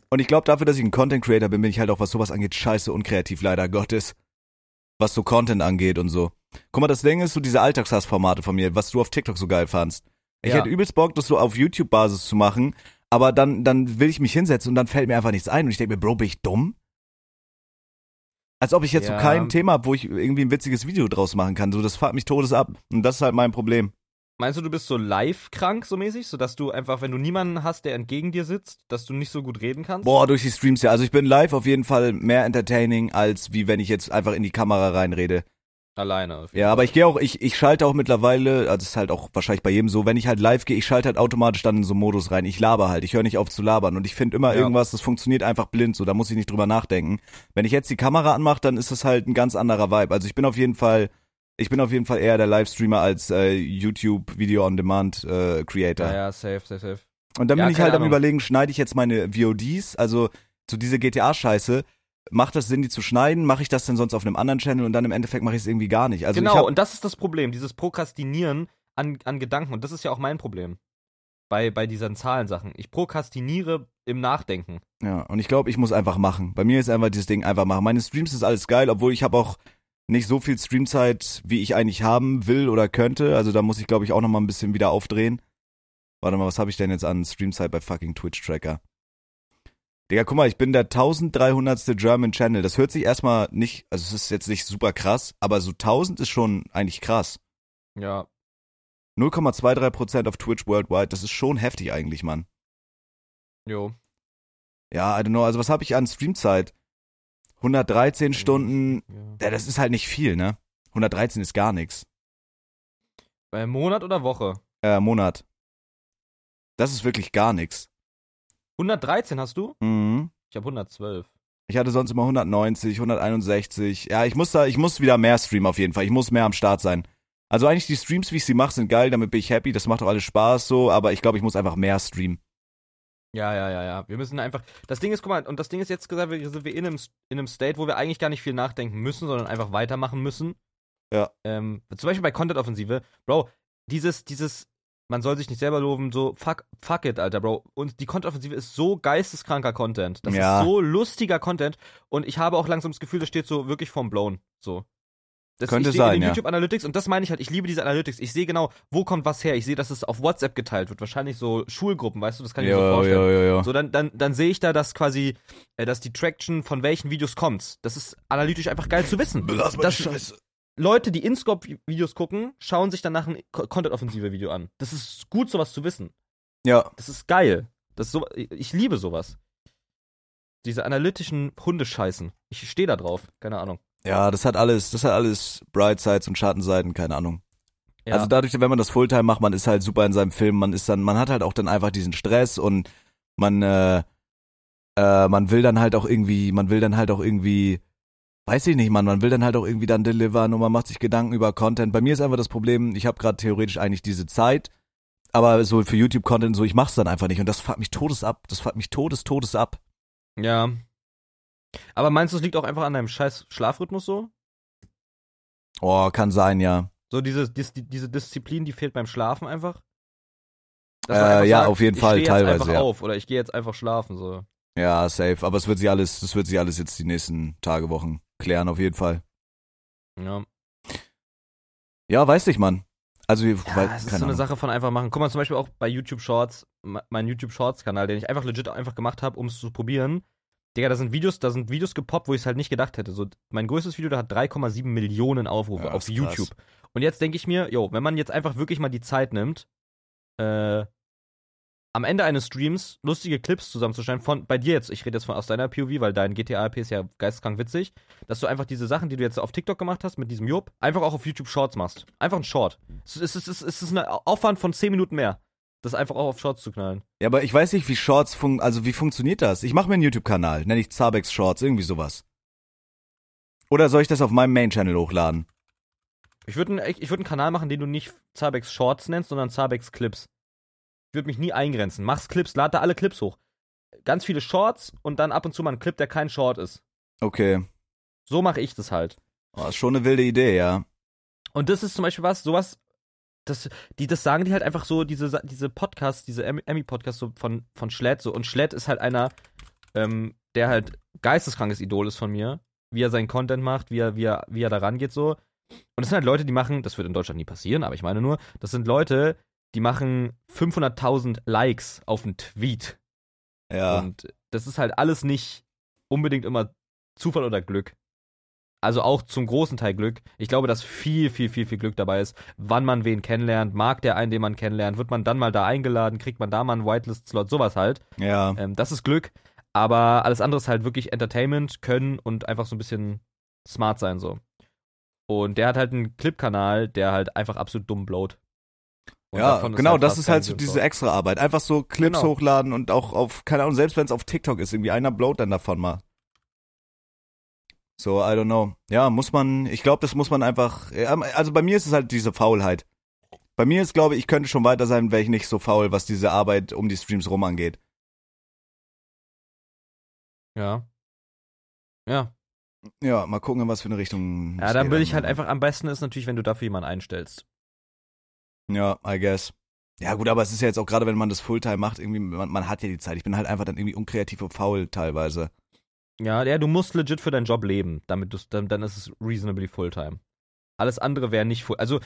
Und ich glaube, dafür, dass ich ein Content Creator bin, bin ich halt auch, was sowas angeht, scheiße unkreativ, leider Gottes. Was so Content angeht und so. Guck mal, das Ding ist so diese Alltagshassformate von mir, was du auf TikTok so geil fandst. Ich Ja. hätte übelst Bock, das so auf YouTube-Basis zu machen, aber dann, dann will ich mich hinsetzen und dann fällt mir einfach nichts ein und ich denke mir, Bro, bin ich dumm? Als ob ich jetzt Ja. so kein Thema habe, wo ich irgendwie ein witziges Video draus machen kann. So, das fuckt mich todes ab. Und das ist halt mein Problem. Meinst du, du bist so live krank, so mäßig, sodass du einfach, wenn du niemanden hast, der entgegen dir sitzt, dass du nicht so gut reden kannst? Boah, durch die Streams ja. Also ich bin live auf jeden Fall mehr entertaining, als wie wenn ich jetzt einfach in die Kamera reinrede. Alleine. auf jeden Ja, aber ich gehe auch, ich, ich schalte auch mittlerweile, also es ist halt auch wahrscheinlich bei jedem so, wenn ich halt live gehe, ich schalte halt automatisch dann in so einen Modus rein. Ich laber halt, ich höre nicht auf zu labern und ich finde immer Ja. irgendwas, das funktioniert einfach blind, so, da muss ich nicht drüber nachdenken. Wenn ich jetzt die Kamera anmache, dann ist es halt ein ganz anderer Vibe. Also ich bin auf jeden Fall, ich bin auf jeden Fall eher der Livestreamer als äh, YouTube Video on Demand äh, Creator. Ja, ja, safe, safe, safe. Und dann Ja, bin ich halt am Ahnung. überlegen, schneide ich jetzt meine VODs, also so diese GTA-Scheiße, macht das Sinn, die zu schneiden? Mache ich das denn sonst auf einem anderen Channel und dann im Endeffekt mache ich es irgendwie gar nicht? Also genau, und das ist das Problem, dieses Prokrastinieren an, an Gedanken. Und das ist ja auch mein Problem. Bei, bei diesen Zahlensachen. Ich prokrastiniere im Nachdenken. Ja, und ich glaube, ich muss einfach machen. Bei mir ist einfach dieses Ding einfach machen. Meine Streams ist alles geil, obwohl ich habe auch nicht so viel Streamzeit, wie ich eigentlich haben will oder könnte. Also da muss ich, glaube ich, auch noch mal ein bisschen wieder aufdrehen. Warte mal, was habe ich denn jetzt an Streamzeit bei fucking Twitch Tracker? Digga, guck mal, ich bin der 1300. German Channel. Das hört sich erstmal nicht, also es ist jetzt nicht super krass, aber so 1000 ist schon eigentlich krass. Ja. 0,23% auf Twitch worldwide, das ist schon heftig eigentlich, Mann. Jo. ja, I don't know, also was habe ich an Streamzeit? 113 Stunden, Ja. ja, das ist halt nicht viel, ne? 113 ist gar nichts. Bei Monat oder Woche? Äh, Monat. Das ist wirklich gar nichts. 113 hast du? Mhm. Ich habe 112. Ich hatte sonst immer 190, 161. Ja, ich muss da, ich muss wieder mehr streamen auf jeden Fall. Ich muss mehr am Start sein. Also eigentlich die Streams, wie ich sie mache, sind geil, damit bin ich happy, das macht auch alles Spaß so, aber ich glaube, ich muss einfach mehr streamen. Ja, ja, ja, ja. Wir müssen einfach. Das Ding ist, guck mal, und das Ding ist jetzt gesagt, wir sind wir in einem, in einem State, wo wir eigentlich gar nicht viel nachdenken müssen, sondern einfach weitermachen müssen. Ja. Ähm, zum Beispiel bei Content-Offensive, Bro, dieses, dieses, man soll sich nicht selber loben, so, fuck, fuck it, Alter, Bro. Und die Content-Offensive ist so geisteskranker Content. Das Ja. ist so lustiger Content. Und ich habe auch langsam das Gefühl, das steht so wirklich vorm Blown. So. Das, Könnte ich sehe sein, in den ja. YouTube Analytics und das meine ich halt, ich liebe diese Analytics. Ich sehe genau, wo kommt was her. Ich sehe, dass es auf WhatsApp geteilt wird. Wahrscheinlich so Schulgruppen, weißt du, das kann ich mir so Jo, vorstellen. jo, jo, jo. So, dann, dann, dann sehe ich da, dass quasi, äh, dass die Traction von welchen Videos kommt. Das ist analytisch einfach geil zu wissen. Das, Leute, die InScope-Videos gucken, schauen sich danach ein Co- Content-Offensive-Video an. Das ist gut, sowas zu wissen. Ja, Das ist geil. Das ist so, ich ich liebe sowas. Diese analytischen Hundescheißen. Ich stehe da drauf. Keine Ahnung. ja, das hat alles, das hat alles Bright Sides und Schattenseiten, keine Ahnung. Ja. Also dadurch, wenn man das Fulltime macht, man ist halt super in seinem Film, man ist dann, man hat halt auch dann einfach diesen Stress und man, äh, äh, man will dann halt auch irgendwie, man will dann halt auch irgendwie, weiß ich nicht, man, man will dann halt auch irgendwie dann delivern und man macht sich Gedanken über Content. Bei mir ist einfach das Problem, ich habe gerade theoretisch eigentlich diese Zeit, aber so für YouTube-Content so, ich mach's dann einfach nicht und das fuckt mich todes ab, das fuckt mich todes, todes ab. ja. Aber meinst du, es liegt auch einfach an deinem scheiß Schlafrhythmus so? Oh, kann sein, ja. So diese, dis, die, diese Disziplin, die fehlt beim Schlafen einfach? Äh, einfach ja, auf jeden ich Fall, teilweise, einfach ja. auf oder ich gehe jetzt einfach schlafen, so. Ja, safe. Aber es wird sich alles, das wird sich alles jetzt die nächsten Tage, Wochen klären, auf jeden Fall. Ja. Ja, weiß ich, Mann. Also, Ja, weil, es ist so eine Ahnung. Sache von einfach machen. Guck mal, zum Beispiel auch bei YouTube Shorts, me- mein YouTube Shorts Kanal, den ich einfach legit einfach gemacht habe, um es zu probieren. Digga, da sind Videos, da sind Videos gepoppt, wo ich es halt nicht gedacht hätte. So, mein größtes Video, da hat 3,7 Millionen Aufrufe Ja, auf ist krass. YouTube. Und jetzt denke ich mir, jo, wenn man jetzt einfach wirklich mal die Zeit nimmt, äh, am Ende eines Streams lustige Clips zusammenzuschneiden, von, bei dir jetzt, ich rede jetzt von aus deiner POV, weil dein GTA-RP ist ja geisteskrank witzig, dass du einfach diese Sachen, die du jetzt auf TikTok gemacht hast mit diesem Job, einfach auch auf YouTube Shorts machst. Einfach ein Short. Es ist, es ist, es ist ein Aufwand von 10 Minuten mehr, das einfach auch auf Shorts zu knallen. Ja, aber ich weiß nicht, wie Shorts fun also wie funktioniert das? Ich mache mir einen YouTube-Kanal, nenne ich Zabex Shorts, irgendwie sowas. Oder soll ich das auf meinem Main-Channel hochladen? Ich würde einen, ich würd einen Kanal machen, den du nicht Zabex Shorts nennst, sondern Zabex Clips. Ich würde mich nie eingrenzen. Mach's Clips, lad da alle Clips hoch. Ganz viele Shorts und dann ab und zu mal ein Clip, der kein Short ist. Okay. So mache ich das halt. Oh, ist schon eine wilde Idee, ja. Und das ist zum Beispiel was, sowas, das, die, das sagen die halt einfach so, diese, diese Podcasts, diese Emmy- Emmy-Podcasts so von, von Schlett so. Und Schlett ist halt einer, ähm, der halt geisteskrankes Idol ist von mir. Wie er seinen Content macht, wie er, wie er, wie er da rangeht so. Und das sind halt Leute, die machen, das wird in Deutschland nie passieren, aber ich meine nur, das sind Leute, die machen 500.000 Likes auf einen Tweet. Ja. Und das ist halt alles nicht unbedingt immer Zufall oder Glück. Also auch zum großen Teil Glück. Ich glaube, dass viel, viel, viel, viel Glück dabei ist, wann man wen kennenlernt, mag der einen, den man kennenlernt, wird man dann mal da eingeladen, kriegt man da mal einen Whitelist-Slot, sowas halt. ja. Ähm, das ist Glück. Aber alles andere ist halt wirklich Entertainment, können und einfach so ein bisschen smart sein so. Und der hat halt einen Clip-Kanal, der halt einfach absolut dumm blowt. Und Ja, genau, halt das ist halt so diese extra Arbeit. Einfach so Clips Genau. hochladen und auch auf, keine Ahnung, selbst wenn es auf TikTok ist, irgendwie einer blowt dann davon mal. So, I don't know. Ja, muss man, ich glaube, das muss man einfach, also bei mir ist es halt diese Faulheit. Bei mir ist, glaube ich, ich könnte schon weiter sein, wäre ich nicht so faul, was diese Arbeit um die Streams rum angeht. Ja. Ja. Ja, mal gucken, in was für eine Richtung. Ja, dann will ich halt dann. einfach, am besten ist natürlich, wenn du dafür jemanden einstellst. Ja, I guess. Ja, gut, aber es ist ja jetzt auch gerade, wenn man das Fulltime macht, irgendwie, man, man hat ja die Zeit. Ich bin halt einfach dann irgendwie unkreativ und faul teilweise. Ja, ja, du musst legit für deinen Job leben, damit du dann, dann ist es reasonably Fulltime. Alles andere wäre nicht full. Also,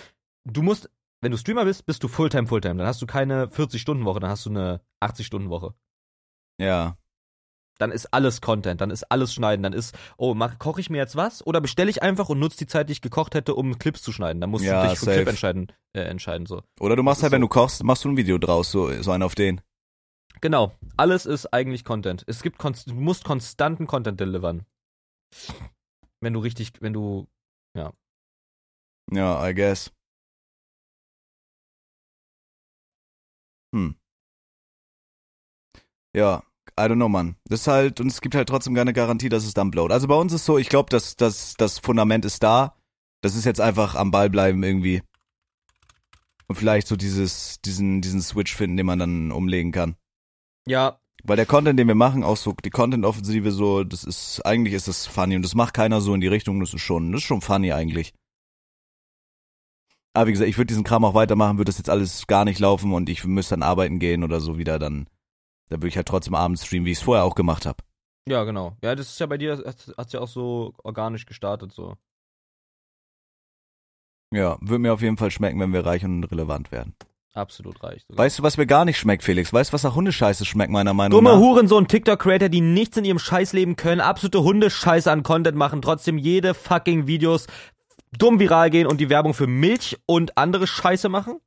du musst, wenn du Streamer bist, bist du Fulltime, Fulltime. Dann hast du keine 40-Stunden-Woche, dann hast du eine 80-Stunden-Woche. Ja. Dann ist alles Content, dann ist alles Schneiden, dann ist, oh, koche ich mir jetzt was? Oder bestelle ich einfach und nutze die Zeit, die ich gekocht hätte, um Clips zu schneiden. Dann musst Ja, du dich für safe. Clip entscheiden, äh, entscheiden so. Oder du machst halt, ist wenn so. du kochst, machst du ein Video draus, so, so einen auf den. Genau. Alles ist eigentlich Content. Es gibt du musst konstanten Content delivern. Wenn du richtig, wenn du Ja, I guess. Hm. Ja, I don't know, Mann. Das ist halt, und es gibt halt trotzdem keine Garantie, dass es dann blowt. Also bei uns ist so, ich glaube, dass, dass das Fundament ist da. Das ist jetzt einfach am Ball bleiben irgendwie. Und vielleicht so dieses, diesen, diesen Switch finden, den man dann umlegen kann. ja, Weil der Content, den wir machen, auch so die Content-Offensive so, das ist, eigentlich ist das funny und das macht keiner so in die Richtung, das ist schon, das ist schon funny eigentlich. Aber wie gesagt, ich würde diesen Kram auch weitermachen, würde das jetzt alles gar nicht laufen und ich müsste dann arbeiten gehen oder so wieder, dann, dann würde ich halt trotzdem abends streamen, wie ich es vorher auch gemacht habe. ja, genau. Ja, das ist ja bei dir, hat, hat's ja auch so organisch gestartet, so. Ja, würde mir auf jeden Fall schmecken, wenn wir reich und relevant werden. Absolut reich. sogar. Weißt du, was mir gar nicht schmeckt, Felix? Weißt du, was nach Hundescheiße schmeckt, meiner Meinung Dumme nach? Hurensohn TikTok-Creator, die nichts in ihrem Scheißleben können, absolute Hundescheiße an Content machen, trotzdem jede fucking Videos dumm viral gehen und die Werbung für Milch und andere Scheiße machen?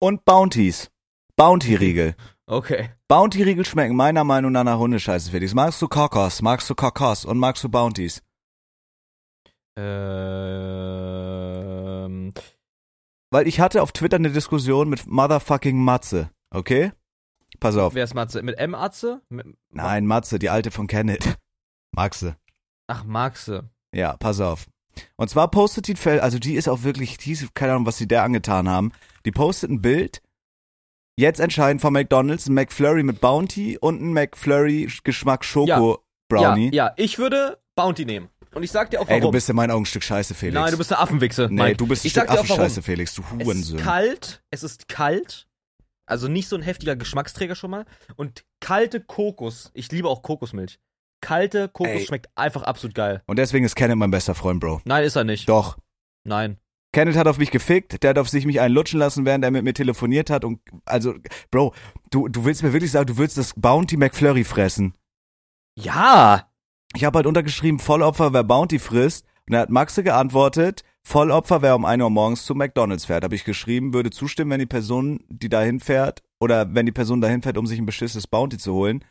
Und Bounties. Bounty-Riegel. Okay. Bounty-Riegel schmecken meiner Meinung nach nach Hundescheiße, Felix. Magst du Kokos, magst du Kokos und magst du Bounties? Ähm, Weil ich hatte auf Twitter eine Diskussion mit Motherfucking Matze, okay? Pass auf. wer ist Matze? Mit M Atze? Mit, Nein, Matze, die alte von Kenneth. Du? ach, Maxe. Ja, pass auf. Und zwar postet die, also die ist auch wirklich, die ist, keine Ahnung, was sie der angetan haben. Die postet ein Bild. Jetzt entscheiden von McDonalds ein McFlurry mit Bounty und ein McFlurry Geschmack Schoko Brownie. Ja, ja, ich würde Bounty nehmen. Und ich sag dir auch Ey, warum. du bist in meinen Augen ein Stück Scheiße, Felix. Nein, du bist eine Affenwichse. Nee, Nein. du bist ein ich Stück. Affenscheiße, Felix, du Es Hurensohn. ist kalt, es ist kalt. Also nicht so ein heftiger Geschmacksträger schon mal. Und kalte Kokos. Ich liebe auch Kokosmilch. Kalte Kokos Ey. schmeckt einfach absolut geil. Und deswegen ist Kenneth mein bester Freund, Bro. Nein, ist er nicht. Doch. Nein. Kenneth hat auf mich gefickt, der hat auf sich mich einen lutschen lassen, während er mit mir telefoniert hat und also, Bro, du, du willst mir wirklich sagen, du willst das Bounty McFlurry fressen. Ja! Ich habe halt untergeschrieben, Vollopfer, wer Bounty frisst. Und da hat Maxe geantwortet, Vollopfer, wer um 1 Uhr morgens zu McDonalds fährt. Habe ich geschrieben, würde zustimmen, wenn die Person, die dahin fährt, oder wenn die Person dahin fährt, um sich ein beschissenes Bounty zu holen.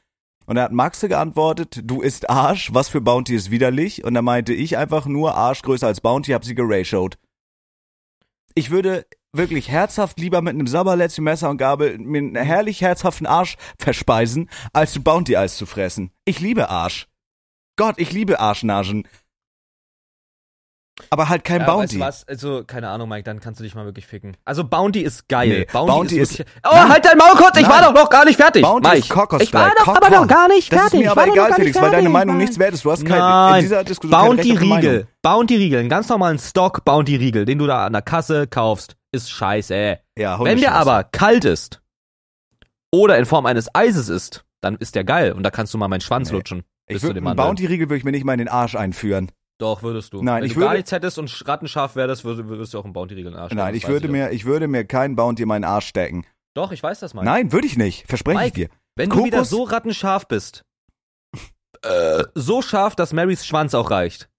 Und da hat Maxe geantwortet, du isst Arsch, was für Bounty ist widerlich? Und da meinte ich einfach nur Arsch größer als Bounty, hab sie geratiot. Ich würde wirklich herzhaft lieber mit einem Sabberlätzchen Messer und Gabel mir einen herrlich herzhaften Arsch verspeisen, als ein Bounty-Eis zu fressen. Ich liebe Arsch. Gott, ich liebe Arschnagen. Aber halt kein ja, Bounty. Weißt du was? Also, keine Ahnung, Mike, dann kannst du dich mal wirklich ficken. Also, Bounty ist geil. Nee, Bounty, Bounty ist, ist- Oh, Nein. halt dein Maul kurz! Ich Nein. war doch noch gar nicht fertig! Bounty Mike. ist Kokos Ich war doch aber noch gar nicht Das fertig. ist mir aber egal, Felix, weil deine. Meinung Nein. nichts wert ist. Du hast kein, in dieser Diskussion eine Meinung. Bounty-Riegel. Bounty-Riegel. Einen ganz normalen Stock Bounty-Riegel, den du da an der Kasse kaufst, ist scheiße. Ja, Wenn der aber kalt ist oder in Form eines Eises ist, dann ist der geil und da kannst du mal meinen Schwanz Nee. lutschen. Ich bis zu würd, dem einen Mandeln. Bounty-Riegel würde ich mir nicht mal in den Arsch einführen. Doch, würdest du. Nein, Wenn ich du gar würde- nichts hättest und rattenscharf wärst, würdest, würdest du auch einen Bounty-Riegel in den Arsch Nein, stecken, ich würde doch. mir, ich würde mir keinen Bounty in meinen Arsch stecken. Doch, ich weiß das mal. Nein, würde ich nicht. Verspreche ich Mike, dir. Wenn du Kokos- wieder so rattenscharf bist, äh, so scharf, dass Marys Schwanz auch reicht,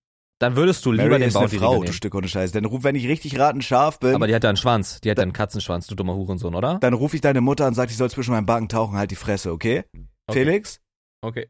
dann würdest du lieber Mary den ist eine Bounty-Riegel Frau, du nehmen. Stück ohne Scheiß. Denn ruf, wenn ich richtig ratenscharf bin, Aber die hat ja einen Schwanz. Die hat ja einen Katzenschwanz, du dummer Hurensohn, oder? dann rufe ich deine Mutter und sag, die soll zwischen meinen Backen tauchen, halt die Fresse, okay? Okay. Felix? Okay.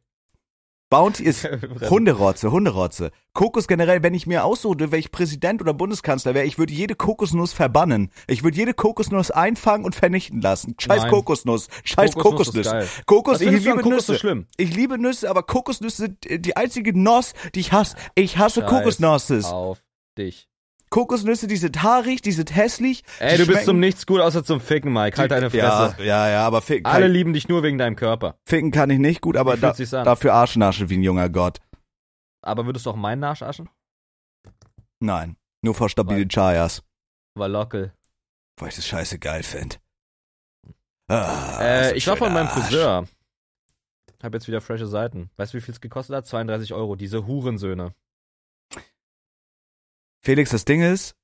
Bounty ist Hunderotze, Hunderotze. Kokos generell, wenn ich mir aussuche, wenn ich Präsident oder Bundeskanzler wäre, ich würde jede Kokosnuss verbannen. Ich würde jede Kokosnuss einfangen und vernichten lassen. Scheiß Nein. Kokosnuss. Scheiß Kokosnuss Kokosnuss. Kokos, Was ich liebe Kokos Nüsse. so schlimm? Ich liebe Nüsse, aber Kokosnüsse sind die einzige Nuss, die ich hasse. Ich hasse Scheiß Kokosnusses. Auf dich. Kokosnüsse, die sind haarig, die sind hässlich. Ey, du bist zum Nichts gut, außer zum Ficken, Mike. Halt deine Fresse. Ja, ja, ja, aber ficken Alle lieben dich nur wegen deinem Körper. ficken kann ich nicht gut, aber da, dafür Arschnasche wie ein junger Gott. Aber würdest du auch meinen Arsch aschen? Nein, nur vor stabile Weil- Chayas. War Lockel. Weil ich das scheiße geil finde. Ah, so Äh, ich war von meinem Arsch. Friseur. Hab jetzt wieder frische Seiten. Weißt du, wie viel es gekostet hat? 32 Euro. Diese Hurensöhne. Felix, das Ding ist,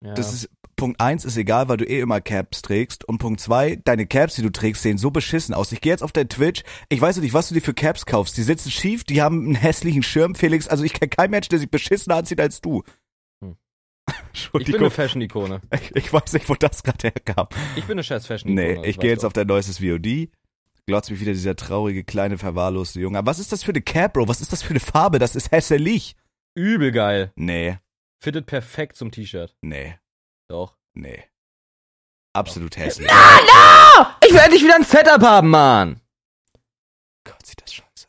Ja. das ist, Punkt eins ist egal, weil du eh immer Caps trägst. Und Punkt zwei, deine Caps, die du trägst, sehen so beschissen aus. Ich gehe jetzt auf dein Twitch, ich weiß nicht, was du dir für Caps kaufst. Die sitzen schief, die haben einen hässlichen Schirm, Felix. Also ich kenne keinen Mensch, der sich beschissener anzieht als du. Hm. ich bin eine Fashion-Ikone. ich, ich weiß nicht, wo das gerade herkam. Ich bin eine scheiß Fashion-Ikone. Nee, das ich gehe jetzt auf dein neuestes VOD. glotzt mich wieder dieser traurige, kleine, verwahrloste Junge. Aber was ist das für eine Cap, Bro? Was ist das für eine Farbe? Das ist hässlich. Übel geil. Nee, Fittet perfekt zum T-Shirt. nee, Doch. nee. Absolut hässlich. Ich will endlich wieder ein Setup haben, Mann! Gott, sieht das scheiße aus.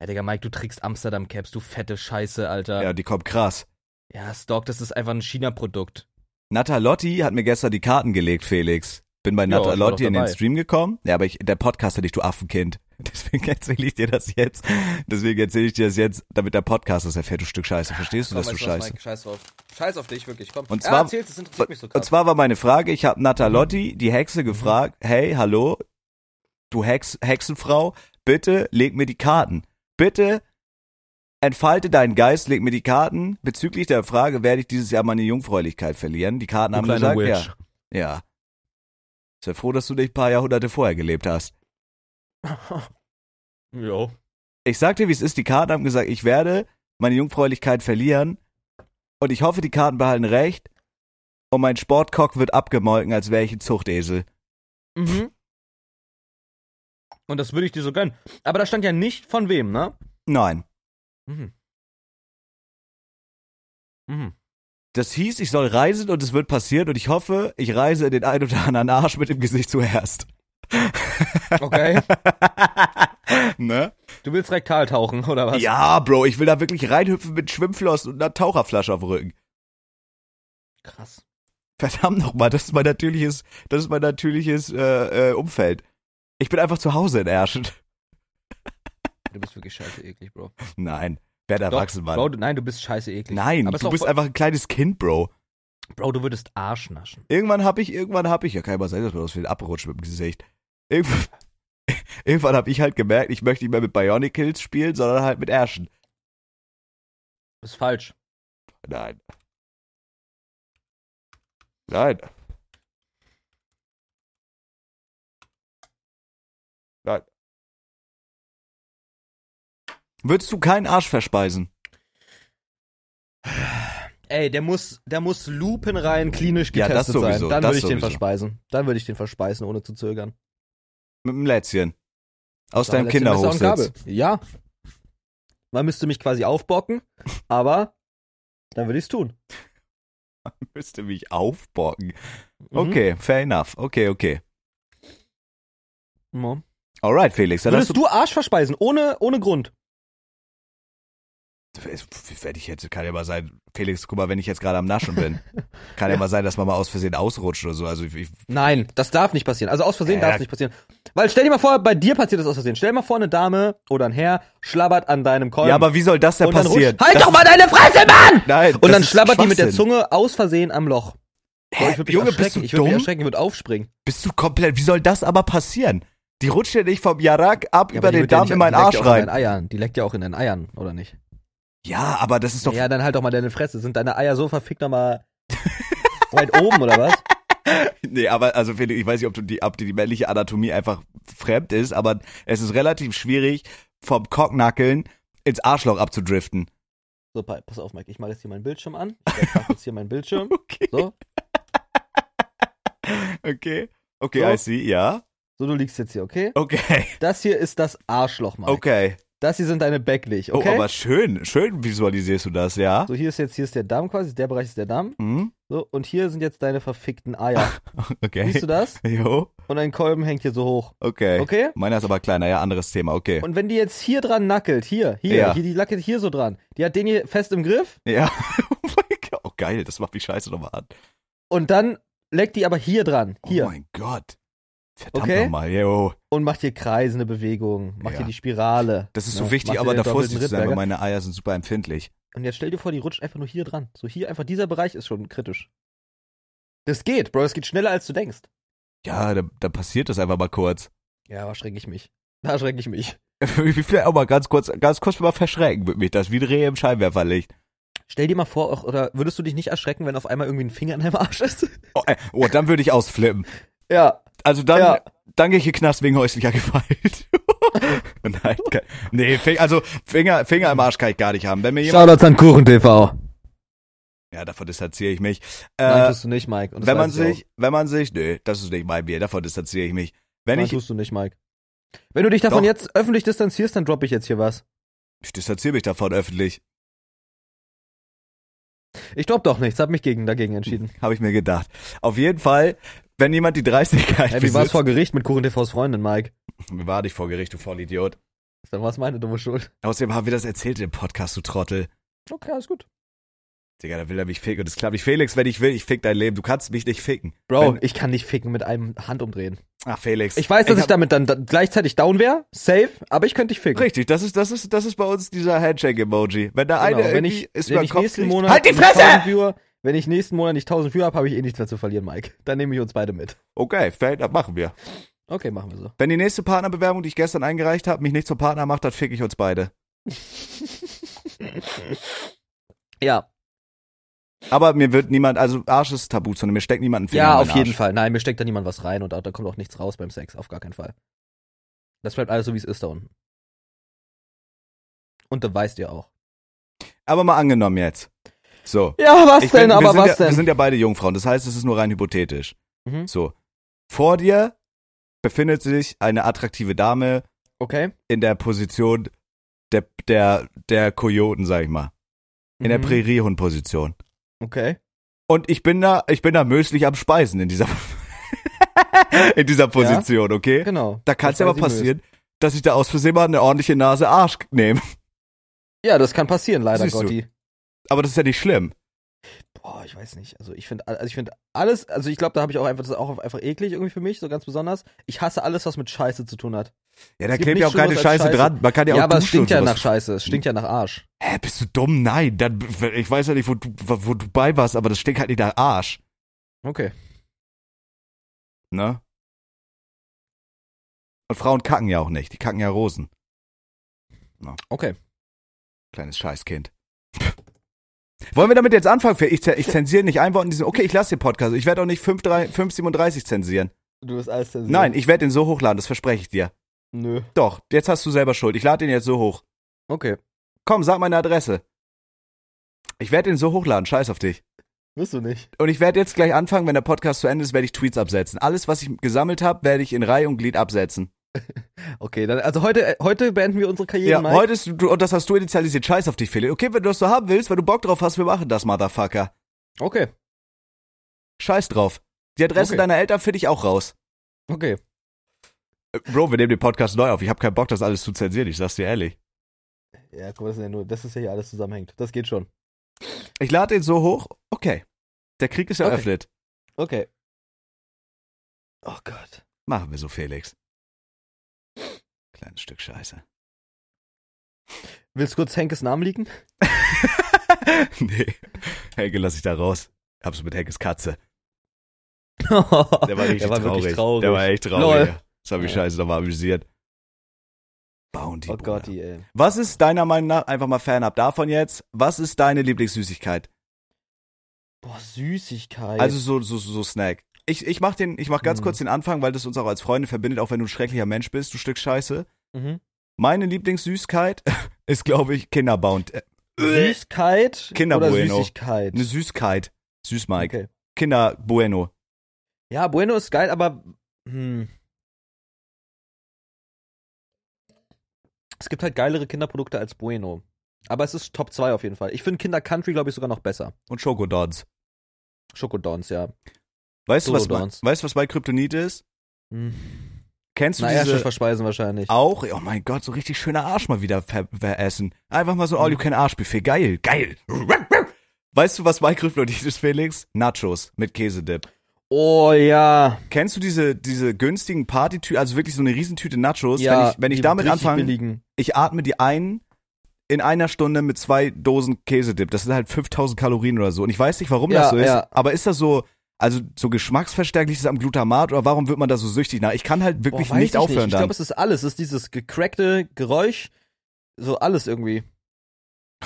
Ja, Digga, Mike, du trägst Amsterdam-Caps, du fette Scheiße, Alter. Ja, die kommt krass. Ja, Stock, das ist einfach ein China-Produkt. Natalotti hat mir gestern die Karten gelegt, Felix. Bin bei Natalotti in den. Stream gekommen. Ja, aber ich, der Podcast hat dich, du Affenkind. Deswegen erzähle ich dir das jetzt. Deswegen erzähle ich dir das jetzt, damit der Podcast das erfährt, du Stück Scheiße. Verstehst du, dass du Scheiße? Scheiß drauf. Scheiß auf dich, wirklich, komm. Und ja, zwar- erzähl's, das interessiert mich so krass. Und zwar war meine Frage, ich habe Mhm. Natalotti, die Hexe, gefragt, hey, hallo, du Hex, Hexenfrau, bitte leg mir die Karten. Bitte entfalte deinen Geist, leg mir die Karten. Bezüglich der Frage, werde ich dieses Jahr meine Jungfräulichkeit verlieren? Die Karten Du haben gesagt, Witch. ja. Ja. Sei froh, dass du nicht ein paar Jahrhunderte vorher gelebt hast. Jo. Ich sag dir, wie es ist, die Karten haben gesagt, ich werde meine Jungfräulichkeit verlieren und ich hoffe, die Karten behalten recht und mein Sportcock wird abgemolken, als wäre ich ein Zuchtesel. Mhm. Und das würde ich dir so gönnen. Aber da stand ja nicht von wem, ne? Nein. Mhm. Mhm. Das hieß, ich soll reisen und es wird passieren und ich hoffe, ich reise in den ein oder anderen Arsch mit dem Gesicht zuerst. Okay. ne? Du willst rektal tauchen, oder was? Ja, Bro, ich will da wirklich reinhüpfen mit Schwimmflossen und einer Taucherflasche auf dem Rücken. Krass. Verdammt nochmal, das ist mein natürliches, das ist mein natürliches äh, äh, Umfeld. Ich bin einfach zu Hause in Erschen. Du bist wirklich scheiße eklig, Bro. Nein, Doch, erwachsen, Mann. Bro, du, nein, du bist scheiße eklig. Nein, Aber du bist einfach ein kleines Kind, Bro. Bro, du würdest Arsch naschen. Irgendwann hab ich, irgendwann hab ich, ja kann ja mal sein, dass man aus viel abrutscht mit dem Gesicht. Irgendwann, irgendwann hab ich halt gemerkt, ich möchte nicht mehr mit Bionic Kills spielen, sondern halt mit. Das ist falsch. Nein. Nein. Nein. Würdest du keinen Arsch verspeisen? Ey, der muss, der muss lupenrein klinisch Ja, das getestet sein. sowieso, Dann würde ich den sowieso. verspeisen. Dann würde ich den verspeisen, ohne zu zögern. Mit dem Lätzchen. Aus deinem. Gabel. Ja. Man müsste mich quasi aufbocken, aber dann würde ich's tun. Müsste mich aufbocken. Mhm. Okay, fair enough. Okay, okay. Mhm. Alright, Felix. Dann Würdest du Arsch verspeisen, ohne, ohne Grund? Werde ich jetzt, kann ja mal sein, Felix, guck mal, wenn ich jetzt gerade am Naschen bin, kann ja. mal sein, dass man mal aus Versehen ausrutscht oder so. Also ich, ich, Nein, das darf nicht passieren. Also aus Versehen Äh, darf es nicht passieren. Weil stell dir mal vor, bei dir passiert das aus Versehen. Stell dir mal vor, eine Dame oder ein Herr schlabbert an deinem Kolben. ja, aber wie soll das denn passieren? rutscht, halt das, doch mal deine Fresse, Mann! Nein, Und dann schlabbert die mit der. Zunge aus Versehen am Loch. Boah, ich würde mich Junge, erschrecken. Ich würde mich erschrecken, ich würde aufspringen. Bist du komplett, wie soll das aber passieren? Die rutscht ja nicht vom Jarak ab Ja, über den wird ja in meinen Arsch In rein. deinen Eiern. Die leckt ja auch in deinen Eiern, oder nicht? Ja, aber das ist doch, Ja, dann halt doch mal deine Fresse. Sind deine Eier so verfickt nochmal weit oben, oder was? nee, aber also Felix, ich weiß nicht, ob, du die, ob dir die männliche Anatomie einfach fremd ist, aber es ist relativ schwierig, vom Cocknackeln ins Arschloch abzudriften. So, pa- pass auf, Mike. Ich mache jetzt hier meinen Bildschirm an. Ich mach jetzt hier meinen Bildschirm. Okay, So, okay. Okay, So. I see, ja. so du liegst jetzt hier, okay? Okay, Das hier ist das Arschloch, Mike. okay. Das hier sind deine Backlich, Oh, okay? aber schön, schön visualisierst du das, ja? so, hier ist jetzt, hier ist der Damm quasi, der Bereich ist der Damm. Hm? So, und hier sind jetzt deine verfickten Eier. Okay. Siehst du das? Jo, Und dein Kolben hängt hier so hoch. okay. Okay? Meiner ist aber kleiner, ja, anderes Thema, okay. Und wenn die jetzt hier dran nackelt, hier, hier, Ja. hier, die lackelt hier so dran, die hat den hier fest im Griff Ja, oh mein Gott, oh geil, das macht mich scheiße nochmal an. und dann leckt die aber hier dran, hier, Oh mein Gott. Verdammt Okay. nochmal, yo. und macht hier kreisende Bewegungen, macht Ja. hier die Spirale. Das ist ne? so wichtig, Macht aber da vorsichtig zu sein, weil meine Eier sind super empfindlich. Und jetzt stell dir vor, die rutscht einfach nur hier dran. So hier einfach, dieser Bereich ist schon kritisch. Das geht, Bro, das geht schneller als du denkst. Ja, da, da passiert das einfach mal kurz. Ja, da erschrecke ich mich. Da erschrecke ich mich. Ich will auch mal ganz kurz, ganz kurz mal verschrecken mit mich, das wie ein Reh im Scheinwerferlicht. Stell dir mal vor, oder würdest du dich nicht erschrecken, wenn auf einmal irgendwie ein Finger in deinem Arsch ist? Oh, äh, oh dann würde ich ausflippen. ja, Also dann, Ja. dann gehe ich in den Knast wegen häuslicher Gewalt. Nein, kein, nee, also Finger, Finger im Arsch kann ich gar nicht haben. Wenn mir jemand, Shoutouts an Kuchen TV. ja, davon distanziere ich mich. Nein, Äh, tust du nicht, Mike. Wenn man sich, wenn man sich, nö, das ist nicht mein Bier, davon distanziere ich mich. Wenn Nein, ich, tust du nicht, Mike. Wenn du dich davon Doch. jetzt öffentlich distanzierst, dann droppe ich jetzt hier was. ich distanziere mich davon öffentlich, Ich droppe doch nichts, hab mich gegen, dagegen entschieden. habe ich mir gedacht. Auf jeden Fall, wenn jemand die Dreistigkeit Ey, wie war's besitzt, vor Gericht mit Kuchen TVs Freundin, Mike? Mir war nicht vor Gericht, du Vollidiot. Dann war's meine dumme Schuld. Außerdem haben wir das erzählt im Podcast, du Trottel. Okay, alles gut. Digga, da will er mich ficken und das klappt nicht. Felix, wenn ich will, ich fick dein Leben. Du kannst mich nicht ficken. Bro, Wenn- ich kann nicht ficken mit einem Handumdrehen. Ach, Felix. Ich weiß, dass ich, hab- damit dann da, gleichzeitig down wäre, safe, aber ich könnte dich ficken. Richtig, das ist, das ist, das ist bei uns dieser Handshake-Emoji. Wenn da Genau, eine wenn ich, ist wenn ich nächsten kriegt- Monat Halt die Fresse! 1000 Viewer, wenn ich nächsten Monat nicht 1000 Viewer habe, habe ich eh nichts mehr zu verlieren, Mike. Dann nehme ich uns beide mit. Okay, fair, das machen wir. Okay, machen wir so. Wenn die nächste Partnerbewerbung, die ich gestern eingereicht habe, mich nicht zum Partner macht, dann fick ich uns beide. Ja, Aber mir wird niemand, also Arsch ist Tabuzone, mir steckt niemand ein Finger ja, auf den jeden Arsch. Fall. Nein, mir steckt da niemand was rein und da, da kommt auch nichts raus beim Sex, auf gar keinen Fall. Das bleibt alles so, wie es ist da unten. Und da weißt ihr auch. Aber mal angenommen jetzt. So. Ja, was Ich denn, bin- wir aber was ja, Wir denn? sind ja beide Jungfrauen, das heißt, es ist nur rein hypothetisch. Mhm. So. Vor dir befindet sich eine attraktive Dame Okay. in der Position der, der, der Kojoten, sag ich mal. In der Mhm. Präriehund-Position. Okay. Und ich bin da, ich bin da möglich am Speisen in dieser, in dieser Position, okay? Genau. Da kann es ja sie passieren, dass ich da aus Versehen mal eine ordentliche Nase Arsch nehme. Ja, das kann passieren, leider, Siehst du. Aber das ist ja nicht schlimm. Boah, ich weiß nicht. Also ich finde, also ich finde alles, also ich glaube, da habe ich auch einfach, das ist auch einfach eklig irgendwie für mich, so ganz besonders. Ich hasse alles, was mit Scheiße zu tun hat. Ja, da klebt ja auch keine Scheiße, Scheiße. dran. Man kann ja, Ja, auch aber es stinkt ja nach Scheiße. Es stinkt ja nach Arsch. Hä, bist du dumm? Nein, dann, ich weiß ja nicht, wo du, wo du bei warst, aber das stinkt halt nicht nach Arsch, Okay. ne? Und Frauen kacken ja auch nicht, die kacken ja Rosen. Okay. Kleines Scheißkind. Wollen wir damit jetzt anfangen? Ich, ich zensiere nicht ein Wort in diesem, okay, ich lasse den Podcast. Ich werde auch nicht 5,3 5,37 zensieren. Du bist alles zensiert. Nein, ich werde den so hochladen, das verspreche ich dir. Nö. Doch, jetzt hast du selber Schuld. Ich lade den jetzt so hoch. Okay. Komm, sag meine Adresse. Ich werde den so hochladen, scheiß auf dich. Wirst du nicht. Und ich werde jetzt gleich anfangen, wenn der Podcast zu Ende ist, werde ich Tweets absetzen. Alles, was ich gesammelt habe, werde ich in Reihe und Glied absetzen. Okay, dann, also heute, äh, heute beenden wir unsere Karriere, Ja, Mike. heute ist, und das hast du initialisiert, scheiß auf dich, Philipp. Okay, wenn du das so haben willst, wenn du Bock drauf hast, wir machen das, Motherfucker. Okay. Scheiß drauf. Die Adresse Okay. deiner Eltern finde ich auch raus. Okay. Äh, Bro, wir nehmen den Podcast neu auf. Ich habe keinen Bock, das alles zu zensieren, ich sag's dir ehrlich. Ja, guck mal, das ist ja nur, das ist ja hier alles zusammenhängt. Das geht schon. Ich lade den so hoch, okay. Der Krieg ist Okay. eröffnet. Okay. Oh Gott. Machen wir so, Felix. Kleines Stück Scheiße. Willst du kurz Henkes Namen liegen? nee. Henke lass ich da raus. Hab's mit Henkes Katze. Der war richtig Der war traurig. wirklich traurig. Der war echt traurig. Lol. Das hat mich Ja. scheiße nochmal amüsiert. Bounty. oh. Gott, ey. Was ist deiner Meinung nach, einfach mal fernab davon jetzt, was ist deine Lieblingssüßigkeit? Boah, Süßigkeit. Also so, so, so Snack. Ich, ich mach den, ich mach ganz Hm. kurz den Anfang, weil das uns auch als Freunde verbindet, auch wenn du ein schrecklicher Mensch bist, du Stück Scheiße. Mhm. Meine Lieblingssüßigkeit ist, glaube ich, Kinderbound. Äh, Süßigkeit Kinder oder Bueno. Süßigkeit? Eine Süßigkeit. Süß Mike. Okay. Kinder Bueno. Ja, Bueno ist geil, aber hm. es gibt halt geilere Kinderprodukte als Bueno. Aber es ist Top 2 auf jeden Fall. Ich finde Kinder Country, glaube ich, sogar noch besser. Und Schokodons. Schokodons, ja. Weißt du, was, weißt, du, was mein Kryptonit ist? Hm. Kennst du Na, diese Verspeisen wahrscheinlich. auch? Oh mein Gott, so richtig schöner Arsch mal wieder ver veressen. Einfach mal so All-You-Can-Arsch-Buffet. Geil, geil. Weißt du, was mein Kryptonit ist, Felix? Nachos mit Käsedip. Oh ja. Kennst du diese, diese günstigen Partytüten, also wirklich so eine Riesentüte Nachos? ja wenn ich, wenn ich damit anfange, Billigen. ich atme die ein in einer Stunde mit zwei Dosen Käsedip. Das sind halt 5000 Kalorien oder so. Und ich weiß nicht, warum Ja, das so ist. ja. Aber ist das so, also so geschmacksverstärklich ist es am Glutamat oder warum wird man da so süchtig nach? Ich kann halt wirklich Boah, nicht ich aufhören Ich dann. glaube, es ist alles. Es ist dieses gecrackte Geräusch. So alles irgendwie.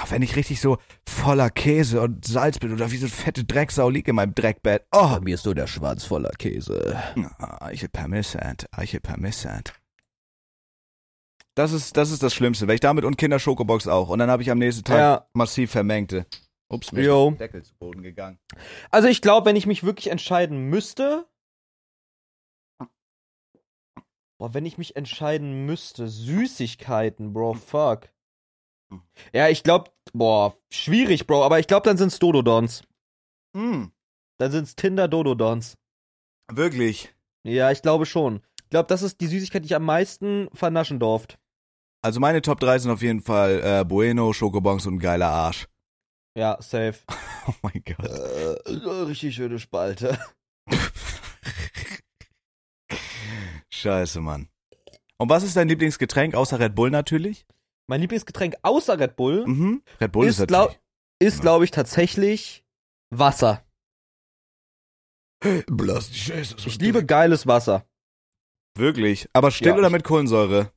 Ach, wenn ich richtig so voller Käse und Salz bin oder wie so eine fette Drecksau liege in meinem Dreckbett. Oh, mir ist so der Schwanz voller Käse. Eiche permissant, Eiche permissant. Das ist, das ist das Schlimmste, weil ich damit und Kinder Schokobox auch. Und dann habe ich am nächsten Tag Ja. massiv vermengte. Ups, mir ist der Deckel zu Boden gegangen. Also ich glaube, wenn ich mich wirklich entscheiden müsste, Boah, wenn ich mich entscheiden müsste, Süßigkeiten, Bro, fuck. Ja, ich glaub, boah, schwierig, Bro, aber ich glaub, dann sind's Dododons. Hm, Dann sind's Tinder Dododons. wirklich. Ja, ich glaube schon. Ich glaube, das ist die Süßigkeit, die ich am meisten vernaschen durft. Also meine Top 3 sind auf jeden Fall äh, Bueno, Schokobons und geiler Arsch. Ja, safe. Oh mein Gott. Äh, richtig schöne Spalte. Scheiße, Mann. Und was ist dein Lieblingsgetränk außer Red Bull natürlich? Mein Lieblingsgetränk außer Red Bull Mhm. Red Bull ist, ist, glaub, ist Ja. glaube ich, tatsächlich Wasser. Blass die Scheiße. Ich liebe geiles Wasser. Wirklich. Aber still Ja, oder mit Kohlensäure?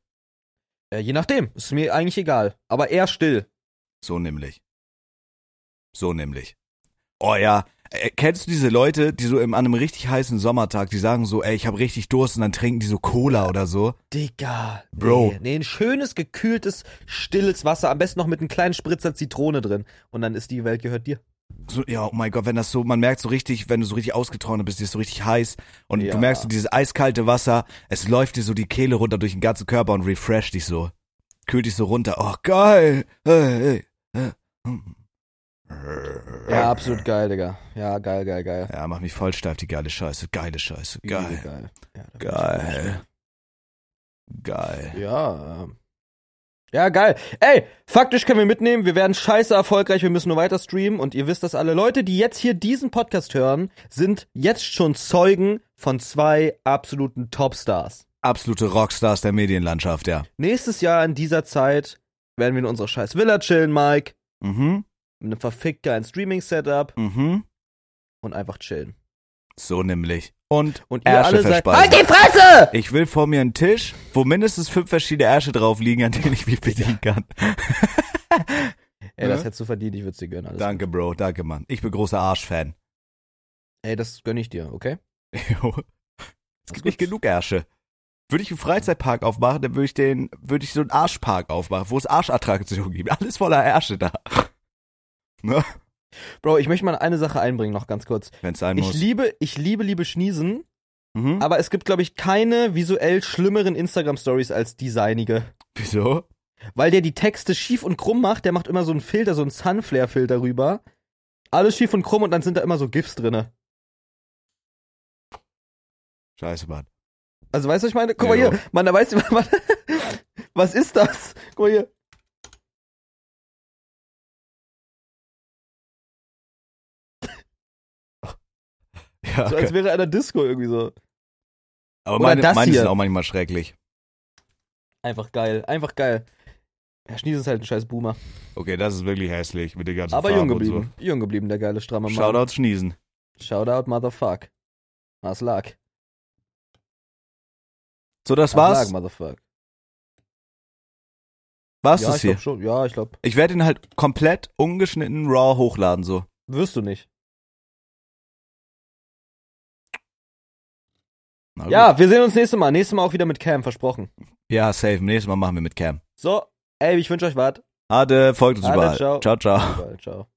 Äh, je nachdem. Ist mir eigentlich egal. Aber eher still. So nämlich. So nämlich. Oh ja. Äh, kennst du diese Leute, die so im, an einem richtig heißen Sommertag, die sagen so, ey, ich habe richtig Durst und dann trinken die so Cola oder so? Digga. Bro. Nee, nee, ein schönes, gekühltes, stilles Wasser. Am besten noch mit einem kleinen Spritzer Zitrone drin. Und dann ist die Welt gehört dir. so? Ja, oh mein Gott, wenn das so, man merkt so richtig, wenn du so richtig ausgetrocknet bist, dir ist so richtig heiß und Ja. du merkst so dieses eiskalte Wasser, es läuft dir so die Kehle runter durch den ganzen Körper und refresht dich so. Kühlt dich so runter. Oh, geil. Hey, hey. Ja, absolut geil, Digga. Ja, geil, geil, geil. Ja, mach mich voll steif, die geile Scheiße. Geile Scheiße. Geil. geil. Ja, Geil. Geil. Ja, ähm. Ja, geil. Ey, faktisch können wir mitnehmen, wir werden scheiße erfolgreich, wir müssen nur weiter streamen und ihr wisst das alle. Leute, die jetzt hier diesen Podcast hören, sind jetzt schon Zeugen von zwei absoluten Topstars. Absolute Rockstars der Medienlandschaft, ja. Nächstes Jahr in dieser Zeit werden wir in unserer scheiß Villa chillen, Mike, Mhm. Mit einem verfickt geilen Streaming-Setup Mhm. und einfach chillen. So nämlich. Und, Und ihr Ärsche alle seid... Halt die Fresse! Ich will vor mir einen Tisch, wo mindestens fünf verschiedene Ärsche drauf liegen, an denen ich mich bedienen kann. Ey, das Ja. hättest du verdient, ich würd's dir gönnen. Alles danke, Bro. Danke, Mann. Ich bin großer Arsch-Fan. Ey, das gönn ich dir, okay? Jo. Es gibt nicht genug Ärsche. Würde ich einen Freizeitpark aufmachen, dann würde ich den, würde ich so einen Arschpark aufmachen, wo es Arschattraktionen gibt. Alles voller Ärsche da. Ne? Bro, ich möchte mal eine Sache einbringen, noch ganz kurz. Wenn es sein Ich muss. liebe, ich liebe, liebe Schniesen, Mhm. aber es gibt, glaube ich, keine visuell schlimmeren Instagram-Stories als die seinige. Wieso? Weil der die Texte schief und krumm macht, der macht immer so einen Filter, so einen Sunflare-Filter rüber. Alles schief und krumm und dann sind da immer so GIFs drinne. Scheiße, Mann. Also weißt du, was ich meine? Guck mal Ja. hier, Mann, da weißt du, was, was ist das? Guck mal hier. Ja, So als wäre einer Disco irgendwie so. Aber oder meine, das meine hier. sind auch manchmal schrecklich. Einfach geil, einfach geil. Herr Schnies ist halt ein scheiß Boomer. Okay, das ist wirklich hässlich mit den ganzen Aber Farben jung und so. geblieben. Jung geblieben, der geile stramme Mann. Shoutouts Schniesen. Shoutout, Motherfuck. Was lag? So, das Was war's. lag, Motherfuck? War's ja, das ich hier? glaub schon. Ja, ich glaube. Ich werde ihn halt komplett ungeschnitten raw hochladen, so. Wirst du nicht. Na gut. Ja, wir sehen uns nächstes Mal. Nächstes Mal auch wieder mit Cam, versprochen. Ja, safe. Nächstes Mal machen wir mit Cam. So, ey, ich wünsche euch was. Ade, folgt uns Ade, überall. ciao. ciao. ciao. Überall, ciao.